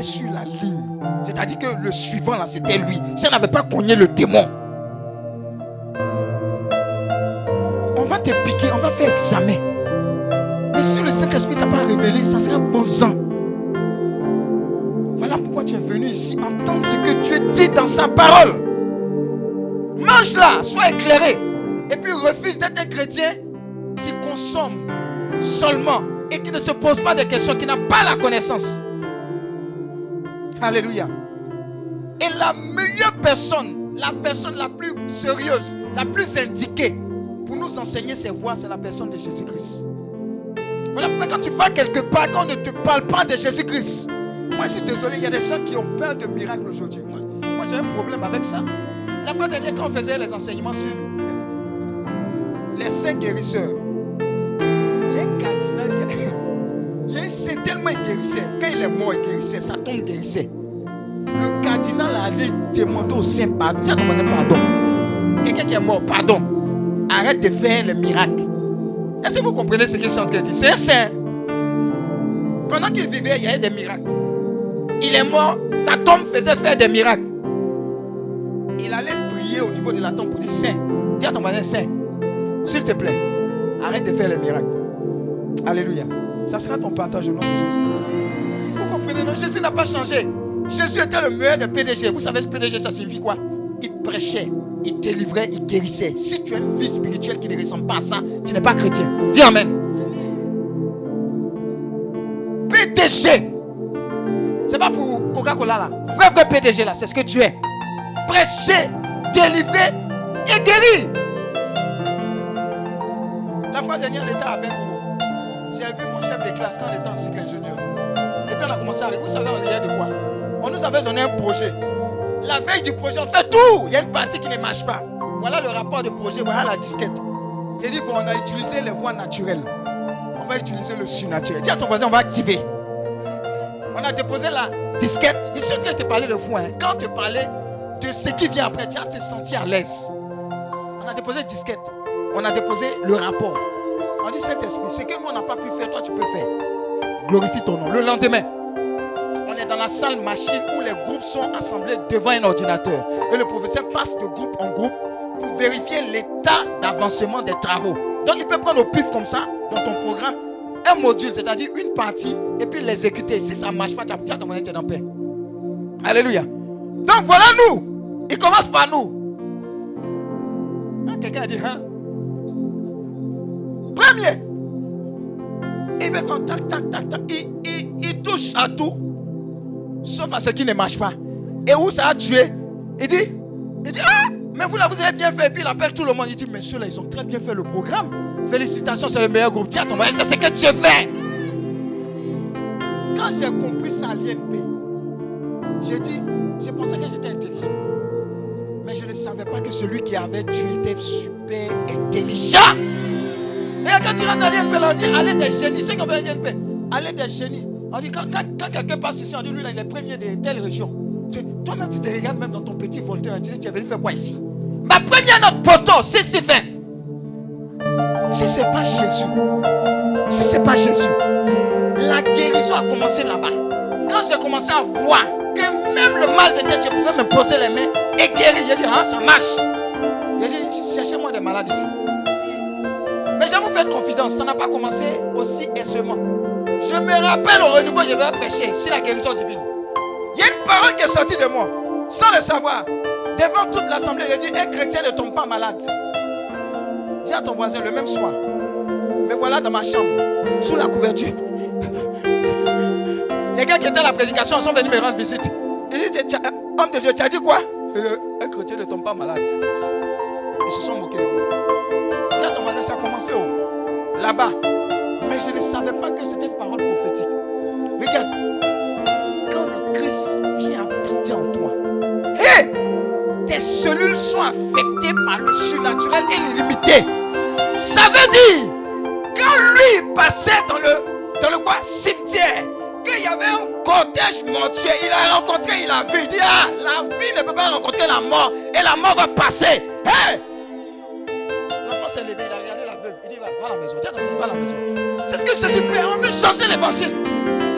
Sur la ligne. C'est-à-dire que le suivant là, c'était lui. Si n'avait pas cogné le démon, on va te piquer, on va faire examen. Mais si le Saint-Esprit t'a pas révélé, ça sera bon sang. Voilà pourquoi tu es venu ici entendre ce que Dieu dit dans sa parole. Mange-la, sois éclairé. Et puis refuse d'être un chrétien qui consomme seulement et qui ne se pose pas de questions, qui n'a pas la connaissance. Alléluia. Et la meilleure personne, la personne la plus sérieuse, la plus indiquée pour nous enseigner ces voies, c'est la personne de Jésus-Christ. Voilà pourquoi quand tu vas quelque part, quand on ne te parle pas de Jésus-Christ, moi je suis désolé, il y a des gens qui ont peur de miracles aujourd'hui. Moi, j'ai un problème avec ça. La fois dernière, quand on faisait les enseignements sur les saints guérisseurs, il y a un cardinal qui a saint tellement il guérissait. Quand il est mort, il guérissait. Sa tombe guérissait. Le cardinal a allé demander au saint pardon. Ton voisin pardon. Quelqu'un qui est mort, pardon. Arrête de faire les miracles. Est-ce que vous comprenez ce qu'il est en train de dire? C'est un saint. Pendant qu'il vivait, il y avait des miracles. Il est mort, sa tombe faisait faire des miracles. Il allait prier au niveau de la tombe pour dire Saint. Dis à ton voisin Saint. S'il te plaît, arrête de faire les miracles. Alléluia. Ça sera ton partage au nom de Jésus. Vous comprenez, non? Jésus n'a pas changé. Jésus était le meilleur des PDG. Vous savez, ce PDG, ça signifie quoi? Il prêchait, il délivrait, il guérissait. Si tu as une vie spirituelle qui ne ressemble pas à ça, tu n'es pas chrétien. Dis Amen. PDG. C'est pas pour Coca-Cola là. Vrai, vrai PDG là, c'est ce que tu es. Prêcher, délivrer et guérir. La fois dernière, l'État a bien J'ai vu mon chef de classe quand on était en cycle ingénieur. Et puis on a commencé à Vous savez, on riait de quoi? On nous avait donné un projet. La veille du projet, on fait tout. Il y a une partie qui ne marche pas. Voilà le rapport de projet, voilà la disquette. Il dit, bon, on a utilisé les voies naturelles. On va utiliser le surnaturel. Dis à ton voisin, on va activer. On a déposé la disquette. Ici, on te parler le fou. Hein. Quand te parlait de ce qui vient après, tu as te senti à l'aise. On a déposé disquette. On a déposé le rapport. On dit Saint-Esprit, ce que nous on n'a pas pu faire, toi tu peux faire. Glorifie ton nom. Le lendemain, on est dans la salle machine où les groupes sont assemblés devant un ordinateur. Et le professeur passe de groupe en groupe pour vérifier l'état d'avancement des travaux. Donc il peut prendre au pif comme ça, dans ton programme, un module, c'est-à-dire une partie, et puis l'exécuter. Si ça ne marche pas, tu as ton moyen en paix. Alléluia. Donc voilà nous. Il commence par nous. Ah, quelqu'un a dit, hein? Premier. Il veut qu'on tac, tac, tac, tac. Il, il, il, touche à tout. Sauf à ce qui ne marche pas. Et où ça a tué? Il dit, il dit, ah, mais vous là, vous avez bien fait. Et puis il appelle tout le monde. Il dit, messieurs là, ils ont très bien fait le programme. Félicitations, c'est le meilleur groupe. Tiens, ton c'est ce que tu fais. Quand j'ai compris ça à l'INP, j'ai dit, j'ai pensé que j'étais intelligent. Mais je ne savais pas que celui qui avait tué était super intelligent. Et quand tu rentres à l'INP, on dit allez des génies. C'est qu'on veut l'INP. Allez des génies. On dit quand, quelqu'un passe ici, on dit lui là, il est premier de telle région. Toi-même, tu te regardes même dans ton petit Voltaire. Tu dis tu es venu faire quoi ici? Ma première note poteau, c'est c'est fait. Si ce n'est pas Jésus, si ce n'est pas Jésus, la guérison a commencé là-bas. Quand j'ai commencé à voir que même le mal de tête, je pouvais me poser les mains et guérir, j'ai dit, ah, ça marche. J'ai dit, cherchez-moi des malades ici. Mais je vous fais une confidence, ça n'a pas commencé aussi aisément. Je me rappelle au renouveau, je vais prêcher sur la guérison divine. Il y a une parole qui est sortie de moi, sans le savoir. Devant toute l'assemblée, j'ai dit, un chrétien ne tombe pas malade. Dis à ton voisin le même soir. Me voilà dans ma chambre, sous la couverture. Les gars qui étaient à la prédication sont venus me rendre visite. Ils disent, homme de Dieu, tu as dit quoi? Euh, Un chrétien ne tombe pas malade. Ils se sont moqués de moi. Ça a commencé Là-bas. Mais je ne savais pas que c'était une parole prophétique. Regarde. Quand le Christ vient habiter en toi, hé tes cellules sont affectées par le surnaturel et limité. Ça veut dire, quand lui passait dans le, dans le quoi? Cimetière, qu'il y avait un cortège mortuaire, il a rencontré, il a vu, il dit, ah, la vie ne peut pas rencontrer la mort, et la mort va passer. C'est ce que Jésus fait, on veut changer l'évangile.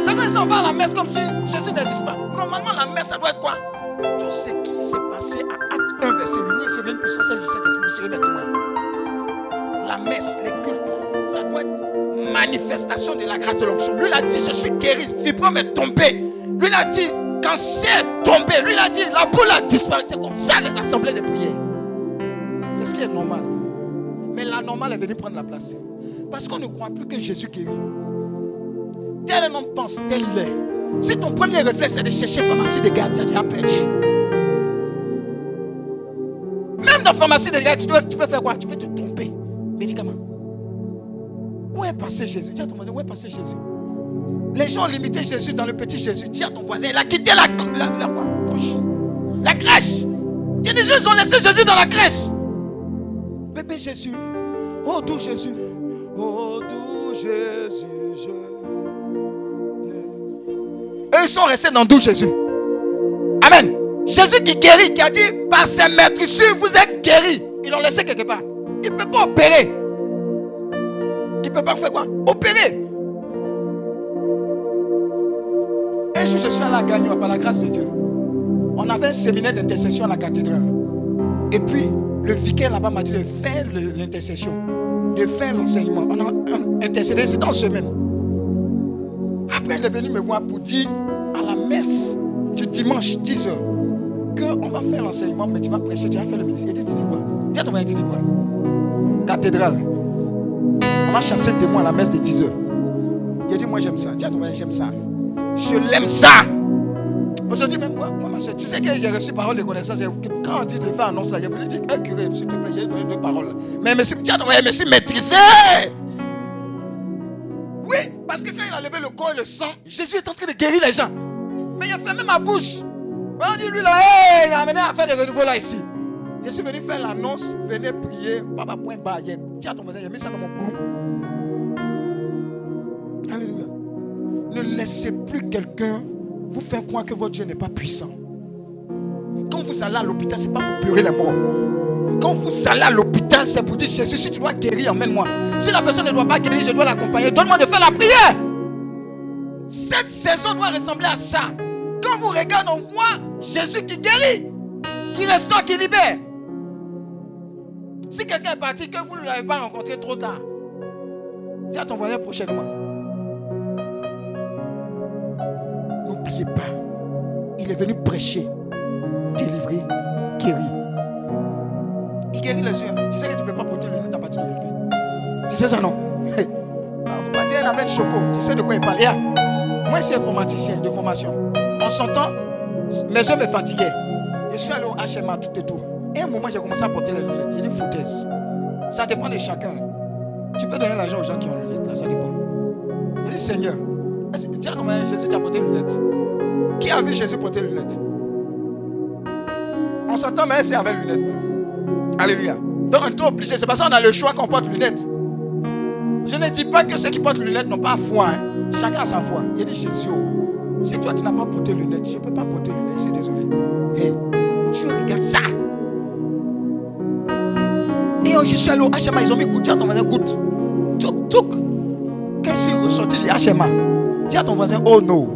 C'est quand ils va à la messe comme si Jésus n'existe pas. Normalement, la messe, ça doit être quoi? Tout ce qui s'est passé à Acte 1, verset 8, c'est une puissance du Saint-Esprit. La messe, les cultes, ça doit être manifestation de la grâce de l'onction. Lui, il a dit, je suis guéri, fibrome est tombé. Lui, il a dit, cancer est tombé. Lui, il a dit, la boule a disparu. C'est comme ça les assemblées de prière. C'est ce qui est normal. Mais la normale est venue prendre la place. Parce qu'on ne croit plus que Jésus guérit. Tel un homme pense, tel il est. Si ton premier réflexe est de chercher pharmacie de garde, tu as déjà perdu. Même dans la pharmacie de garde, tu, peux faire quoi? Tu peux te tromper. Médicaments. Où est passé Jésus? Dis à ton voisin, où est passé Jésus? Les gens ont limité Jésus dans le petit Jésus. Dis à ton voisin, il a quitté la, la, la crèche. Il y a des gens qui ont laissé Jésus dans la crèche. Bébé Jésus, oh doux Jésus, oh doux Jésus, je. Eux, ils sont restés dans doux Jésus. Amen. Jésus qui guérit, qui a dit par ses maîtrissures, vous êtes guéris. Ils l'ont laissé quelque part. Il ne peut pas opérer. Il ne peut pas faire quoi? Opérer. Jour, je suis allé à Gagnon par la grâce de Dieu. On avait un séminaire d'intercession à la cathédrale. Et puis, le vicaire là-bas m'a dit de faire l'intercession, de faire l'enseignement. On a intercédé, c'était en semaine. Après, il est venu me voir pour dire à la messe du dimanche 10h qu'on va faire l'enseignement, mais tu vas prêcher, tu vas faire le ministère. Dit, tu dis quoi? Dis à ton mari, tu dis quoi? Cathédrale. On va chasser des témoins à la messe de 10h. Il a dit, moi j'aime ça. Dis à ton mari, j'aime ça. Je l'aime ça. Aujourd'hui, même moi, moi, tu sais que j'ai reçu parole de connaissance. Quand on dit de faire annonce là, il voulu dire, un curé, s'il te plaît, a donné deux paroles. Mais dis à ton mari, merci, maîtriser. Oui, parce que quand il a levé le corps et le sang, Jésus est en train de guérir les gens. Mais il a fermé ma bouche. On dit lui là, hey, il a amené à faire des renouveaux là ici. Je suis venu faire l'annonce, venez prier, papa point bas. J'ai dit à ton voisin, j'ai mis ça dans mon cou. Alléluia. Ne laissez plus quelqu'un vous faire croire que votre Dieu n'est pas puissant. Quand vous allez à l'hôpital, ce n'est pas pour pleurer les morts. Quand vous allez à l'hôpital, c'est pour dire Jésus, si tu dois guérir, emmène-moi. Si la personne ne doit pas guérir, je dois l'accompagner. Donne-moi de faire la prière. Cette saison doit ressembler à ça. Quand vous regardez, on voit Jésus qui guérit, qui restaure, qui libère. Si quelqu'un est parti, que vous ne l'avez pas rencontré trop tard, dis à ton voisin prochainement. N'oubliez pas, il est venu prêcher, délivrer, guérir. Il guérit les yeux. Tu sais que tu ne peux pas porter le lunettes à partir d'aujourd'hui. Tu sais ça, non? Il ne faut pas dire un amène choco. Tu sais de quoi il parle. Ah, moi, je suis informaticien de formation. En s'entend, mes yeux me fatiguaient. Je suis allé au HMA tout et tout. Et un moment, j'ai commencé à porter les lunettes. J'ai dit foutaise. Ça dépend de chacun. Tu peux donner l'argent aux gens qui ont les lunettes, là, ça dépend. J'ai dit, Seigneur, ton mari, Jésus t'a porté les lunettes. Qui a vu Jésus porter les lunettes On s'entend, mais c'est avec lunettes. même. Alléluia. Donc on est obligé. C'est parce qu'on a le choix qu'on porte lunettes. Je ne dis pas que ceux qui portent lunettes n'ont pas foi. hein. Chacun a sa foi. Il dit Jésus, oh, si toi tu n'as pas porté lunettes, je ne peux pas porter lunettes. C'est désolé. Hey, tu regardes ça. Et je suis allé au HMA, ils ont mis goutte. Dis à ton goutte. Touk, touk. Quand je suis ressorti du HMA, dis à ton voisin, oh non.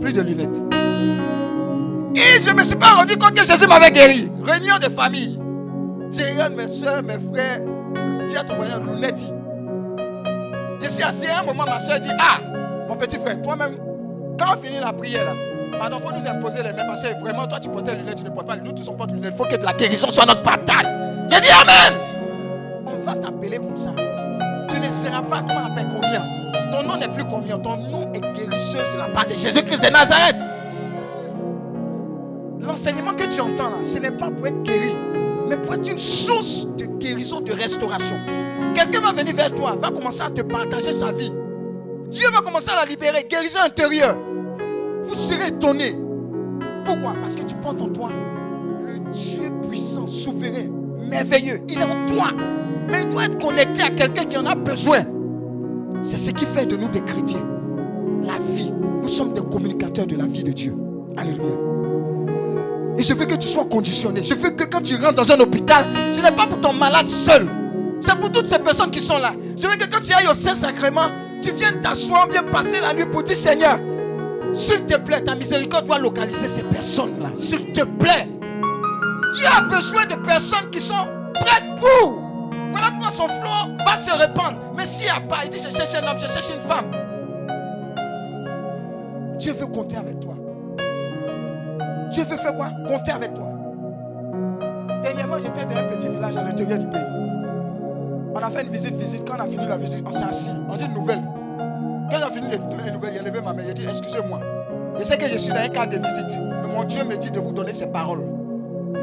Plus de lunettes. Et je ne me suis pas rendu compte que Jésus m'avait guéri. Réunion de famille. J'ai mes soeurs, mes frères. Dis à ton voisin, lunettes. Je suis assis à un moment, ma soeur dit Ah, mon petit frère, toi-même, quand on finit la prière là, pardon, il faut nous imposer les mains parce que vraiment, toi tu portes les lunettes, tu ne portes pas. Nous tous on porte les lunettes. Il faut que la guérison soit notre partage. J'ai dit Amen. On va t'appeler comme ça. Tu ne seras pas, comment on appelle combien? Ton nom n'est plus combien? Ton nom est guérisseuse de la part de Jésus-Christ de Nazareth. L'enseignement que tu entends là, ce n'est pas pour être guéri, mais pour être une source de guérison, de restauration. Quelqu'un va venir vers toi, va commencer à te partager sa vie. Dieu va commencer à la libérer, guérison intérieure. Vous serez étonné. Pourquoi? Parce que tu portes en toi le Dieu puissant, souverain, merveilleux. Il est en toi. Mais il doit être connecté à quelqu'un qui en a besoin. C'est ce qui fait de nous des chrétiens. La vie. Nous sommes des communicateurs de la vie de Dieu. Alléluia. Et je veux que tu sois conditionné. Je veux que quand tu rentres dans un hôpital, ce n'est pas pour ton malade seul. C'est pour toutes ces personnes qui sont là. Je veux que quand tu ailles au Saint-Sacrement, tu viennes t'asseoir, bien passer la nuit pour dire Seigneur, s'il te plaît, ta miséricorde doit localiser ces personnes-là. S'il te plaît. Tu as besoin de personnes qui sont prêtes pour. Voilà pourquoi son flot va se répandre. Mais s'il n'y a pas, il dit Je cherche un homme, je cherche une femme. Dieu veut compter avec toi. Dieu veut faire quoi? Compter avec toi. Dernièrement, j'étais dans un petit village à l'intérieur du pays. On a fait une visite, visite. Quand on a fini la visite, on s'est assis. On dit une nouvelle. Quand j'ai fini de donner une nouvelle, j'ai levé ma main. J'ai dit Excusez-moi. Je sais que je suis dans un cadre de visite. Mais mon Dieu me dit de vous donner ces paroles.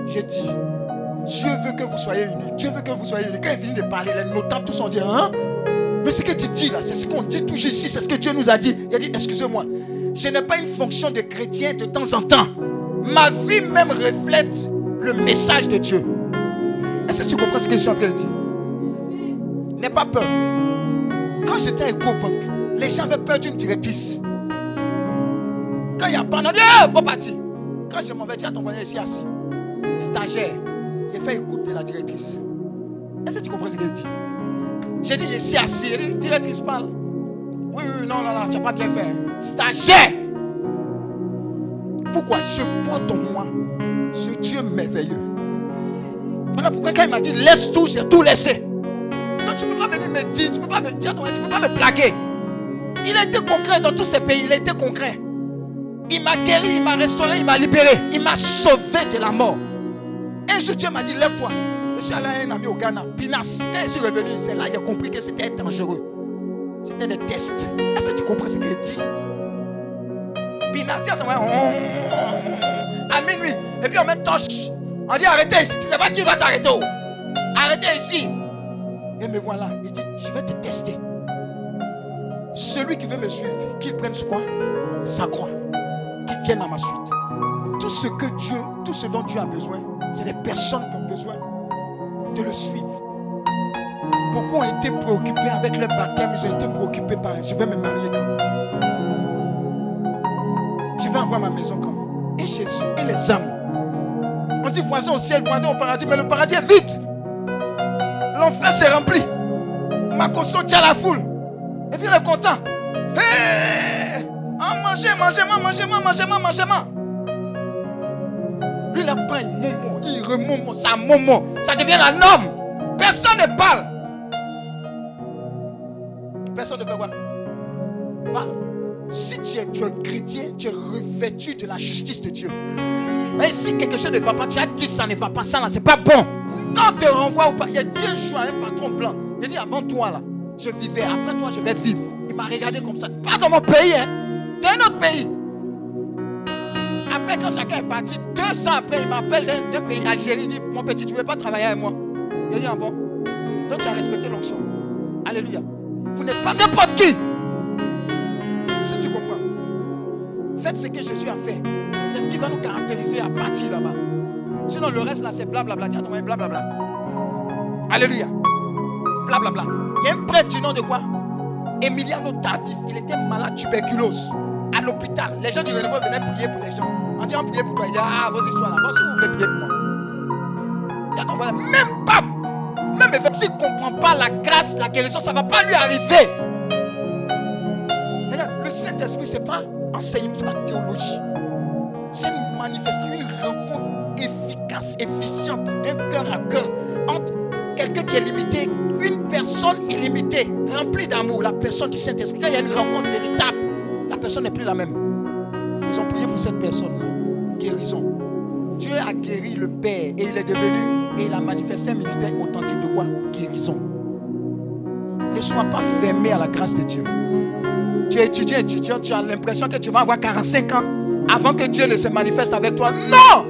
J'ai dit Dieu veut que vous soyez unis. Dieu veut que vous soyez unis. Quand il finit de parler, les notables tous ont dit Hein? Mais ce que tu dis là, c'est ce qu'on dit toujours ici. C'est ce que Dieu nous a dit. Il a dit Excusez-moi. Je n'ai pas une fonction de chrétien de temps en temps. Ma vie même reflète le message de Dieu. Est-ce que tu comprends ce que je suis en train de dire? N'aie pas peur. Quand j'étais à EcoBank, les gens avaient peur d'une directrice. Quand il y a pas, il faut partir. Quand je m'en vais dire à ton voisin ici assis, stagiaire, il fait écoute de la directrice. Est-ce que tu comprends ce qu'il dit? J'ai dit, je suis assis, dit, directrice parle. Oui, oui, non, non, non, tu n'as pas bien fait. Stagiaire Pourquoi Je porte en moi ce Dieu merveilleux? Voilà pourquoi quand il m'a dit laisse tout, j'ai tout laissé. Donc tu ne peux pas venir me dire, tu ne peux pas me dire, tu ne peux pas me blaguer. Il a été concret dans tous ces pays, il a été concret. Il m'a guéri, il m'a restauré, il m'a libéré, il m'a sauvé de la mort. Un jour Dieu m'a dit lève-toi. Je suis allé à un ami au Ghana, Pinas. Quand je suis revenu, c'est là j'ai compris que c'était dangereux. C'était des tests. Est-ce que tu comprends ce qu'il dit? Pinas, il y a à minuit. Et puis on met torche. On dit arrêtez ici. Tu ne sais pas qui va t'arrêter. oh. Arrêtez ici. Et me voilà. Il dit je vais te tester. Celui qui veut me suivre, qu'il prenne quoi Sa croix. Qu'il vienne à ma suite. Tout ce que Dieu, tout ce dont Dieu a besoin, c'est les personnes qui ont besoin de le suivre. Beaucoup ont été préoccupés avec le baptême, ils ont été préoccupés par je vais me marier quand? Je vais avoir ma maison quand? Et Jésus et les âmes. On dit voisin au ciel, voisin au paradis, mais le paradis est vide. L'enfer s'est rempli. Ma conscience tient la foule. Et puis il est content. Hé Ah, mangez, mangez-moi, mangez-moi, mangez-moi, mangez-moi. Lui, il a pas un moment. Il remonte ça moment. Ça devient un homme. Personne ne parle. Personne ne fait quoi? Parle. Si tu es, tu es chrétien, tu es revêtu de la justice de Dieu. Mais si quelque chose ne va pas, tu as dit ça ne va pas, ça là, c'est pas bon. Quand on te renvoie ou pas, il y a dit un jour à un patron blanc. Il dit avant toi là, je vivais, après toi je vais vivre. Il m'a regardé comme ça. Pas dans mon pays, hein. Dans un autre pays. Quand chacun est parti, deux ans après, il m'appelle d'un pays, Algérie. Il dit Mon petit, tu ne veux pas travailler avec moi? Il dit Ah bon? Donc tu as respecté l'onction. Alléluia. Vous n'êtes pas n'importe qui. Si tu comprends, faites ce que Jésus a fait. C'est ce qui va nous caractériser à partir là-bas. Sinon, le reste là, c'est blablabla. Tiens, blablabla. Alléluia. Blablabla. Il y a un prêtre du nom de quoi? Emiliano Tardif. Il était malade tuberculose. À l'hôpital. Les gens du renouveau venaient prier pour les gens. On dit on prier pour toi. Il dit Ah, vos histoires là. Bon, si vous voulez prier pour moi. Il voilà. Même pas. Même avec s'il ne comprend pas la grâce, la guérison, ça ne va pas lui arriver. Le Saint-Esprit, ce n'est pas enseignement, ce n'est pas théologie. C'est une manifestation, une rencontre efficace, efficiente d'un cœur à cœur entre quelqu'un qui est limité, une personne illimitée, remplie d'amour, la personne du Saint-Esprit. Quand il y a une rencontre véritable, la personne n'est plus la même. Ils ont prié pour cette personne-là. Guérison. Dieu a guéri le Père et il est devenu, et il a manifesté un ministère authentique de quoi? Guérison. Ne sois pas fermé à la grâce de Dieu. Tu es étudiant, étudiant, tu as l'impression que tu vas avoir 45 ans avant que Dieu ne se manifeste avec toi. Non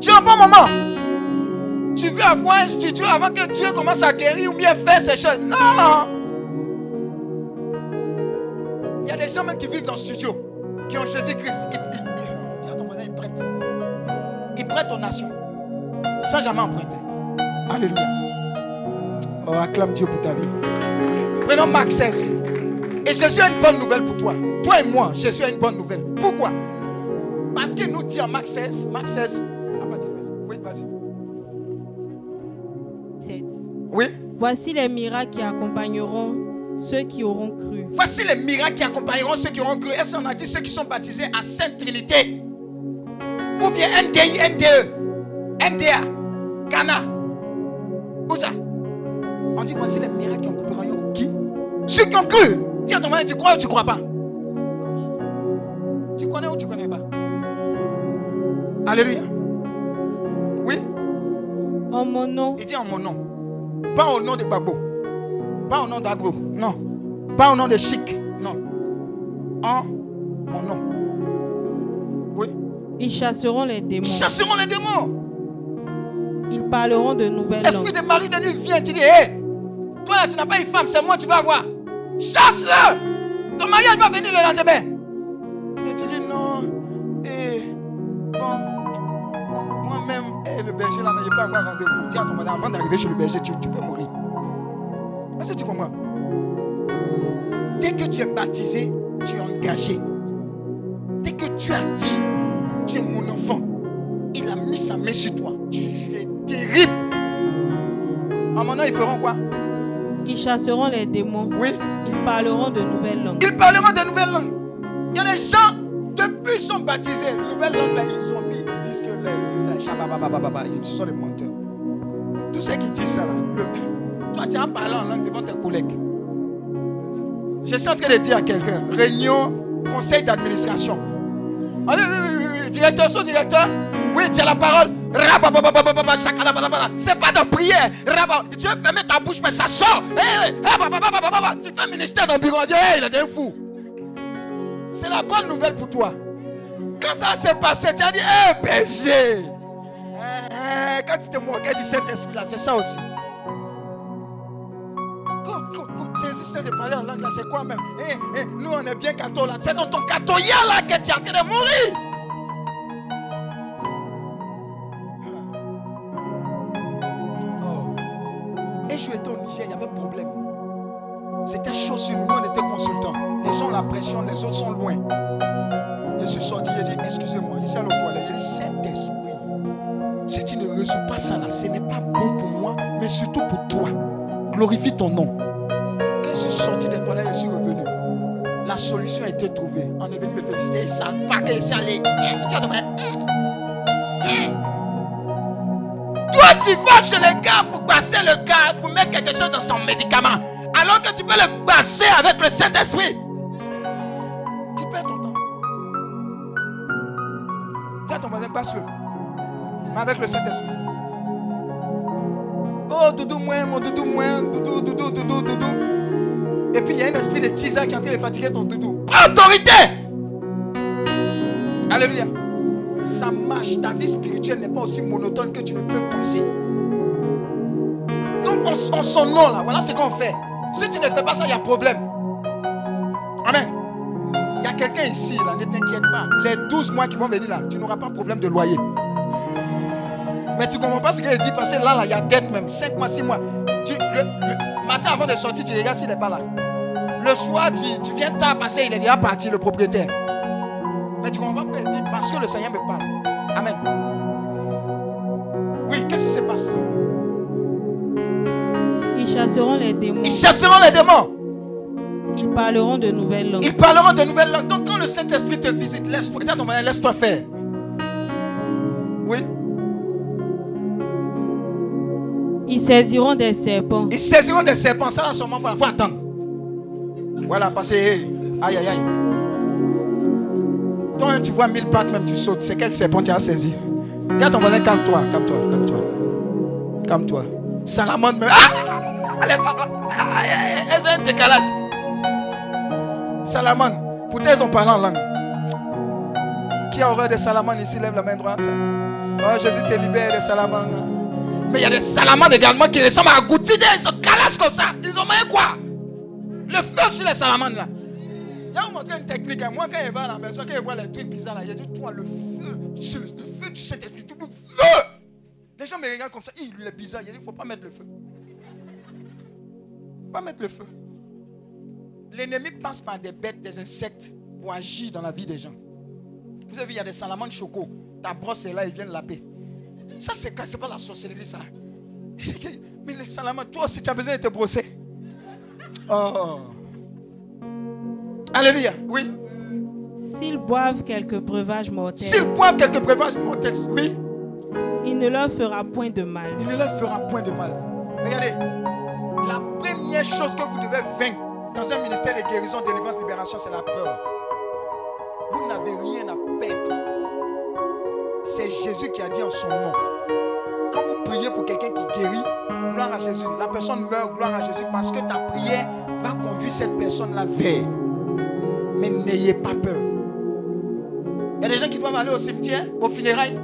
Tu es au bon moment. Tu veux avoir un studio avant que Dieu commence à guérir ou bien faire ces choses. Non Il y a des gens même qui vivent dans le studio, qui ont Jésus-Christ. Ils- Ils prêtent aux nations, sans jamais emprunter. Alléluia. Oh, acclame Dieu pour ta vie. Prenons Marc 16. Et Jésus a une bonne nouvelle pour toi. Toi et moi, Jésus a une bonne nouvelle. Pourquoi? Parce qu'il nous dit en Marc 16, Marc 16, à partir verset- Oui, vas-y. 7. Oui. Voici les miracles qui accompagneront ceux qui auront cru. Voici les miracles qui accompagneront ceux qui auront cru. Est-ce qu'on a dit ceux qui sont baptisés à Sainte Trinité Ou bien NDI, NDE, NDA, Ghana. Où ça? On dit voici les miracles qui ont coupé en Qui? Ceux qui ont cru. Dis à ton mari, tu crois ou tu crois pas? Tu connais ou tu connais pas? Alléluia. Oui? En mon nom, Il dit en mon nom. Pas au nom de Babo. Pas au nom d'Agro. Non. Pas au nom de Chic. Non. En mon nom. Ils chasseront les démons. Ils chasseront les démons. Ils parleront de nouvelles Esprit langues. de mari de nuit vient. Tu dis, hé, toi là, tu n'as pas une femme, c'est moi, tu vas avoir. Chasse-le. Ton mariage va venir le lendemain. Et tu dis, non. Eh, bon. Moi-même, eh, le berger là, je peux avoir rendez-vous. Dis à ton mari, avant d'arriver chez le berger, tu, tu peux mourir. Est-ce que tu comprends? Dès que tu es baptisé, tu es engagé. Dès que tu as dit, tu es mon enfant, il a mis sa main sur toi. Tu es terrible. En mon nom, ils feront quoi? Ils chasseront les démons. Oui. Ils parleront de nouvelles langues. Ils parleront de nouvelles langues. Il y a des gens, depuis qu'ils sont baptisés, les nouvelles langues là, ils sont mis. Ils disent que les c'est chabababababa, ils sont des menteurs. Tous ceux qui disent ça là, le- toi tu as parlé en langue devant tes collègues. Je suis en train de dire à quelqu'un, réunion, conseil d'administration. Allez, oui, oui, oui, oui, directeur, oui, tu as la parole. C'est pas de prière. Veux fermer ta bouche, mais ça sort. Tu fais ministère dans le bureau, hey, il est fou. C'est la bonne nouvelle pour toi. Quand ça s'est passé, tu as dit, hé, péché. Eh, Quand tu te moquais du Saint-Esprit, là, c'est ça aussi. C'est insisté de parler en langue, c'est quoi même Eh, eh, Nous, on est bien catho, là. C'est dans ton catoya, là, que tu es en train de mourir. Les autres sont loin. Je suis sorti, j'ai dit, excusez-moi, il s'est allé aux toilettes. Il dit, Saint-Esprit, si tu ne résous pas ça là, ce n'est pas bon pour moi, mais surtout pour toi. Glorifie ton nom. Quand je suis sorti des toilettes, je suis revenu. La solution a été trouvée. On est venu me féliciter. Ils ne savent pas que je suis allé. Eh, eh, eh. Toi, tu vas chez le gars pour passer le gars, pour mettre quelque chose dans son médicament. Alors que tu peux le passer avec le Saint-Esprit. Ton voisin, passe-le. Mais avec le Saint-Esprit. Oh, doudou, moins, mon doudou, moins, doudou, doudou, doudou, doudou. Et puis il y a un esprit de tisa qui est en train de fatiguer ton doudou. Autorité! Alléluia. Ça marche. Ta vie spirituelle n'est pas aussi monotone que tu ne peux penser. Donc, en, en son nom, là, voilà ce qu'on fait. Si tu ne fais pas ça, il y a problème. Amen. Il a quelqu'un ici, là, ne t'inquiète pas. Les 12 mois qui vont venir là, tu n'auras pas de problème de loyer. Mais tu ne comprends pas ce qu'il dit parce que là, là, il y a dette même. 5 mois, 6 mois. Tu, le, le matin avant de sortir, tu regardes s'il n'est pas là. Le soir, tu, tu viens tard parce qu'il est déjà parti, le propriétaire. Mais tu comprends pas pourquoi il dit Parce que le Seigneur me parle. Amen. Oui, qu'est-ce qui se passe? Ils chasseront les démons. Ils chasseront les démons. Ils parleront de nouvelles langues. Ils parleront de nouvelles langues. Donc quand le Saint-Esprit te visite, laisse-toi. Laisse-toi faire. Oui. Ils saisiront des serpents. Ils saisiront des serpents. Ça là seulement, il faut attendre. Voilà, parce que, aïe, aïe, aïe. Toi, hein, tu vois mille pattes, même tu sautes. C'est quel serpent tu as saisi Dis à ton voisin, calme-toi, calme-toi, calme-toi. Calme-toi. Salamande, même. Ah Allez, papa. Aïe, aïe, aïe, Elles ont un décalage. Salamande. Pourtant, ils ont parlé en langue. Qui a horreur des salamandres ici? Lève la main droite. Oh, Jésus te libère des salamandres. Mais il y a des salamandres également qui ressemblent à Goutide. Ils sont calassent comme ça. Ils ont moyen quoi? Le feu sur les salamandres là. Je vais vous montrer une technique. hein. Moi, quand il va à la maison, quand il voit les trucs bizarres là, il dit Toi, le feu, le, feu du Saint-Esprit, tout le feu. Les gens me regardent comme ça. Il est bizarre. Il dit Il ne faut pas mettre le feu. Pas mettre le feu. L'ennemi passe par des bêtes, des insectes pour agir dans la vie des gens. Vous avez vu, il y a des salamandres choco. Ta brosse est là, ils viennent laper. Ça, c'est pas la sorcellerie, ça. Mais les salamandres, toi aussi, tu as besoin de te brosser. Oh. Alléluia. Oui. S'ils boivent quelques breuvages mortels, S'ils boivent quelques breuvages mortels, oui, il ne leur fera point de mal. il ne leur fera point de mal. Regardez, la première chose que vous devez vaincre dans un ministère de guérison, délivrance, libération, c'est la peur. Vous n'avez rien à perdre. C'est Jésus qui a dit en son nom. Quand vous priez pour quelqu'un qui guérit, gloire à Jésus. La personne meurt, gloire à Jésus, parce que ta prière va conduire cette personne-là vers. Mais n'ayez pas peur. Il y a des gens qui doivent aller au cimetière, au funérailles.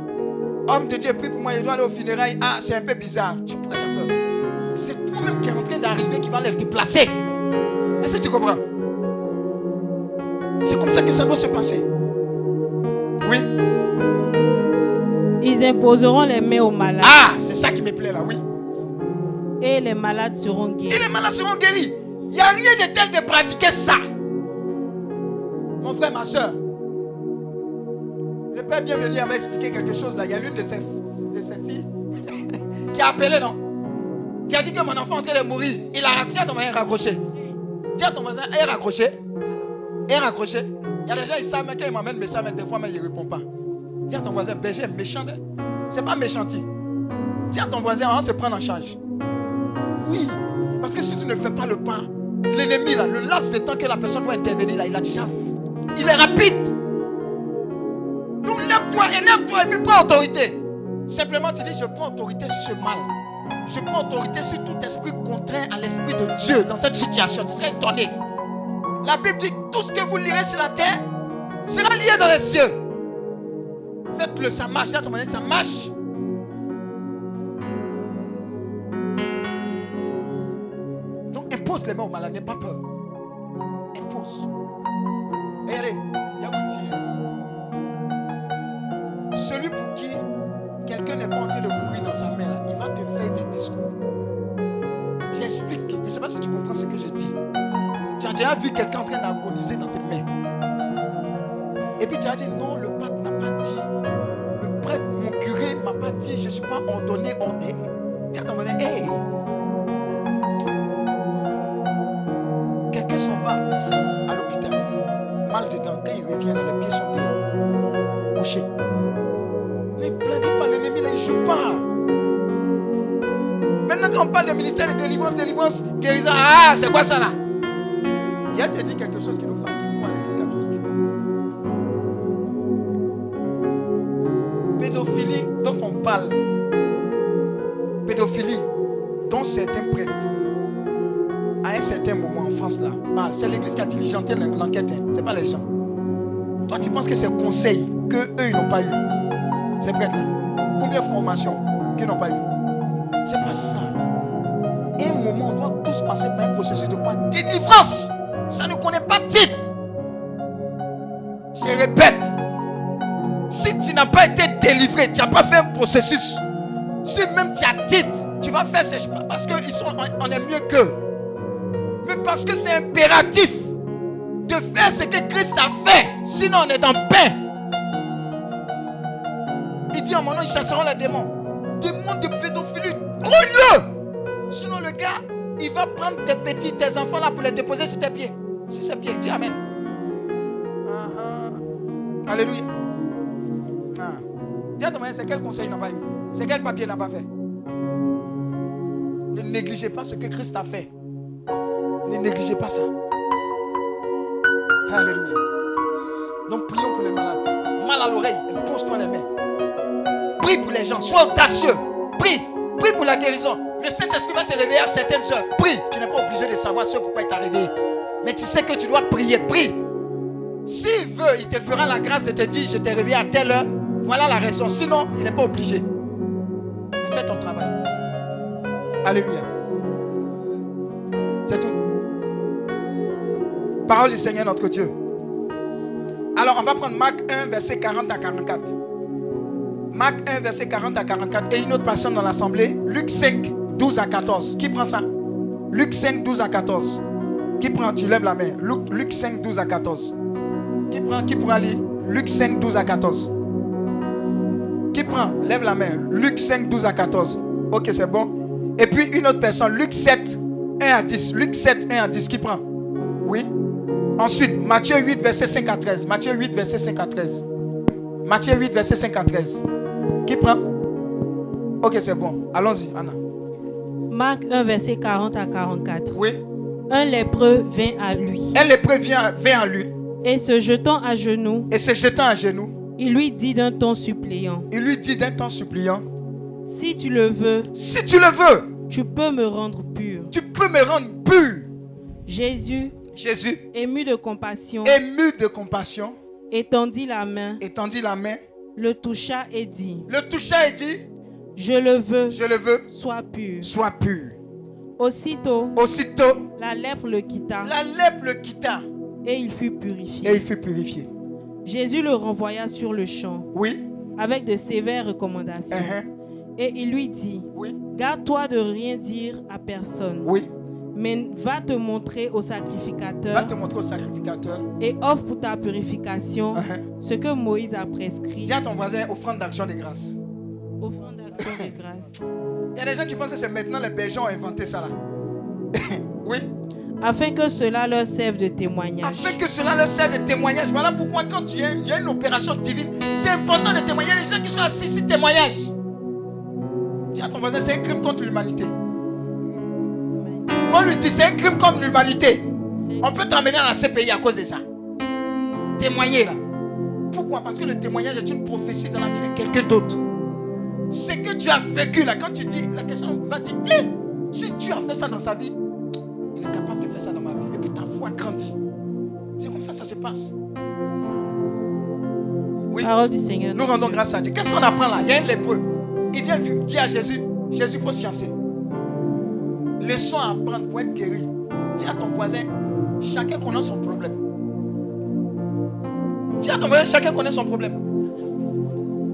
Homme de Dieu, prie pour moi, je dois aller au funérailles. Ah, c'est un peu bizarre. Tu pourrais avoir peur. C'est toi-même qui est en train d'arriver qui va les déplacer. Est-ce que tu comprends C'est comme ça que ça doit se passer. Oui. Ils imposeront les mains aux malades Ah, c'est ça qui me plaît là, oui. et les malades seront Et guéris. les malades seront guéris. Il n'y a rien de tel de pratiquer ça. Mon frère, ma soeur. Le Père bienvenu avait expliqué quelque chose là. Il y a l'une de ses, de ses filles qui a appelé, non? Qui a dit que mon enfant est en train de mourir. Il a dis à ton voisin raccroché. Dis à ton voisin, est raccroché. Est raccroché. Il y a des gens, ils savent, mais quand ils m'amènent message, mais des fois, mais ils ne répondent pas. Dis à ton voisin, berger est méchant. hein. C'est pas méchanti. Dis à ton voisin, on se prendre en charge. Oui. Parce que si tu ne fais pas le pas, l'ennemi, là, le laps de temps que la personne doit intervenir, là, il a déjà. Il est rapide. Donc lève-toi, énerve-toi et puis prends autorité. Simplement, tu dis Je prends autorité sur ce mal. Je prends autorité sur tout esprit contraint à l'esprit de Dieu dans cette situation. Tu serais étonné. La Bible dit Tout ce que vous lirez sur la terre sera lié dans les cieux. Faites-le, ça marche. Dis à ton voisin, ça marche. Donc impose les mains aux malades, n'aie pas peur. Impose. Regardez, il y a vous dire. Celui quelqu'un n'est pas en train de mourir dans sa main, il va te faire des discours. J'explique. Je ne sais pas si tu comprends ce que je dis. Tu as déjà vu quelqu'un en train d'agoniser dans tes mains. Et puis tu as dit non, le pape n'a pas dit. Le prêtre, mon curé ne m'a pas dit. Je ne suis pas ordonné, ordonné. Dis à ton voisin, hey, parle de ministère de délivrance, délivrance, guérison, ah, c'est quoi ça là? Il a te dit quelque chose qui nous fatigue, nous, à l'église catholique. Pédophilie dont on parle. Pédophilie dont certains prêtres à un certain moment en France là, parle. C'est l'église qui a diligenté l'enquête, hein. c'est pas les gens. Toi, tu penses que c'est conseil? Processus, si même tu as titre, tu vas faire ces parce qu'ils sont, on est mieux qu'eux mais parce que c'est impératif de faire ce que Christ a fait. Sinon, on est en paix. Il dit en mon nom, ils chasseront les démons. Démons de pédophilie, grouille-le. Sinon, le gars, il va prendre tes petits, tes enfants là pour les déposer sur tes pieds. Sur ses pieds, dis Amen. Ah, ah. Alléluia. Dis à c'est quel conseil il n'a pas eu? C'est quel papier n'a pas fait? Ne négligez pas ce que Christ a fait. Ne négligez pas ça. Alléluia. Donc prions pour les malades. Mal à l'oreille, pose-toi les mains. Prie pour les gens. Sois audacieux. Prie. Prie pour la guérison. Le Saint-Esprit va te réveiller à certaines heures. Prie. Tu n'es pas obligé de savoir ce pourquoi il t'a réveillé. Mais tu sais que tu dois prier. Prie. S'il veut, il te fera la grâce de te dire je t'ai réveillé à telle heure. Voilà la raison. Sinon, il n'est pas obligé. Fais ton travail. Alléluia. C'est tout. Parole du Seigneur notre Dieu. Alors, on va prendre Marc 1, verset 40 à 44. Marc 1, verset 40 à 44. Et une autre personne dans l'assemblée. Luc 5, 12 à 14. Qui prend ça? Luc 5, 12 à 14. Qui prend? Tu lèves la main. Luc, Luc 5, 12 à 14. Qui prend? Qui pourra lire? Luc 5, 12 à 14. Qui prend Lève la main. Luc 5, 12 à 14. Ok, c'est bon. Et puis une autre personne. Luc 7, 1 à 10. Luc 7, 1 à 10. Qui prend? Oui. Ensuite, Matthieu 8, verset 5 à 13. Matthieu 8, verset 5 à 13. Matthieu 8, verset 5 à 13. Qui prend? Ok, c'est bon. Allons-y, Anna. Marc 1, verset 40 à 44. Oui. Un lépreux vint à lui Un lépreux vient, vient à lui et se jetant à genoux, et se jetant à genoux, il lui dit d'un ton suppliant, il lui dit d'un ton suppliant Si tu le veux, Si tu le veux, tu peux me rendre pur. tu peux me rendre pur. Jésus, Jésus, ému de compassion, ému de compassion, étendit la main, étendit la main, le toucha et dit, le toucha et dit Je le veux, Je le veux, sois pur. sois pur. Aussitôt, Aussitôt, la lèpre le quitta la lèpre le quitta et il fut et purifié. il fut purifié. Jésus le renvoya sur le champ Oui, avec de sévères recommandations. uh-huh, Et il lui dit, oui, garde-toi de rien dire à personne, oui. mais va te montrer au Va sacrificateur te montrer au sacrificateur. et offre pour ta purification Uh-huh. ce que Moïse a prescrit. Dis à ton voisin, offrande d'action de grâce. Offrande d'action de grâce. Il y a des gens qui pensent que c'est maintenant les bergers ont inventé ça là. oui. Afin que cela leur serve de témoignage. Afin que cela leur serve de témoignage. Voilà pourquoi quand tu il y a une opération divine, c'est important de témoigner. Des gens qui sont assis ici témoignage. Dis à ton voisin, c'est un crime contre l'humanité. Faut lui dire, c'est un crime contre l'humanité. On peut t'emmener dans la CPI à cause de ça. Témoigner là. Pourquoi? Parce que le témoignage est une prophétie dans la vie de quelqu'un d'autre. Ce que tu as vécu là, quand tu dis, la question va dire, Eh, si tu as fait ça dans sa vie, capable de faire ça dans ma vie. Et puis ta foi grandit. C'est comme ça que ça se passe. Oui. Parole du Seigneur. Nous rendons grâce à Dieu. Qu'est-ce qu'on apprend là? Il y a un lépreux. Il vient dire à Jésus, Jésus, il faut sciencer. Leçon à apprendre pour être guéri. Dis à ton voisin, chacun connaît son problème. Dis à ton voisin, chacun connaît son problème.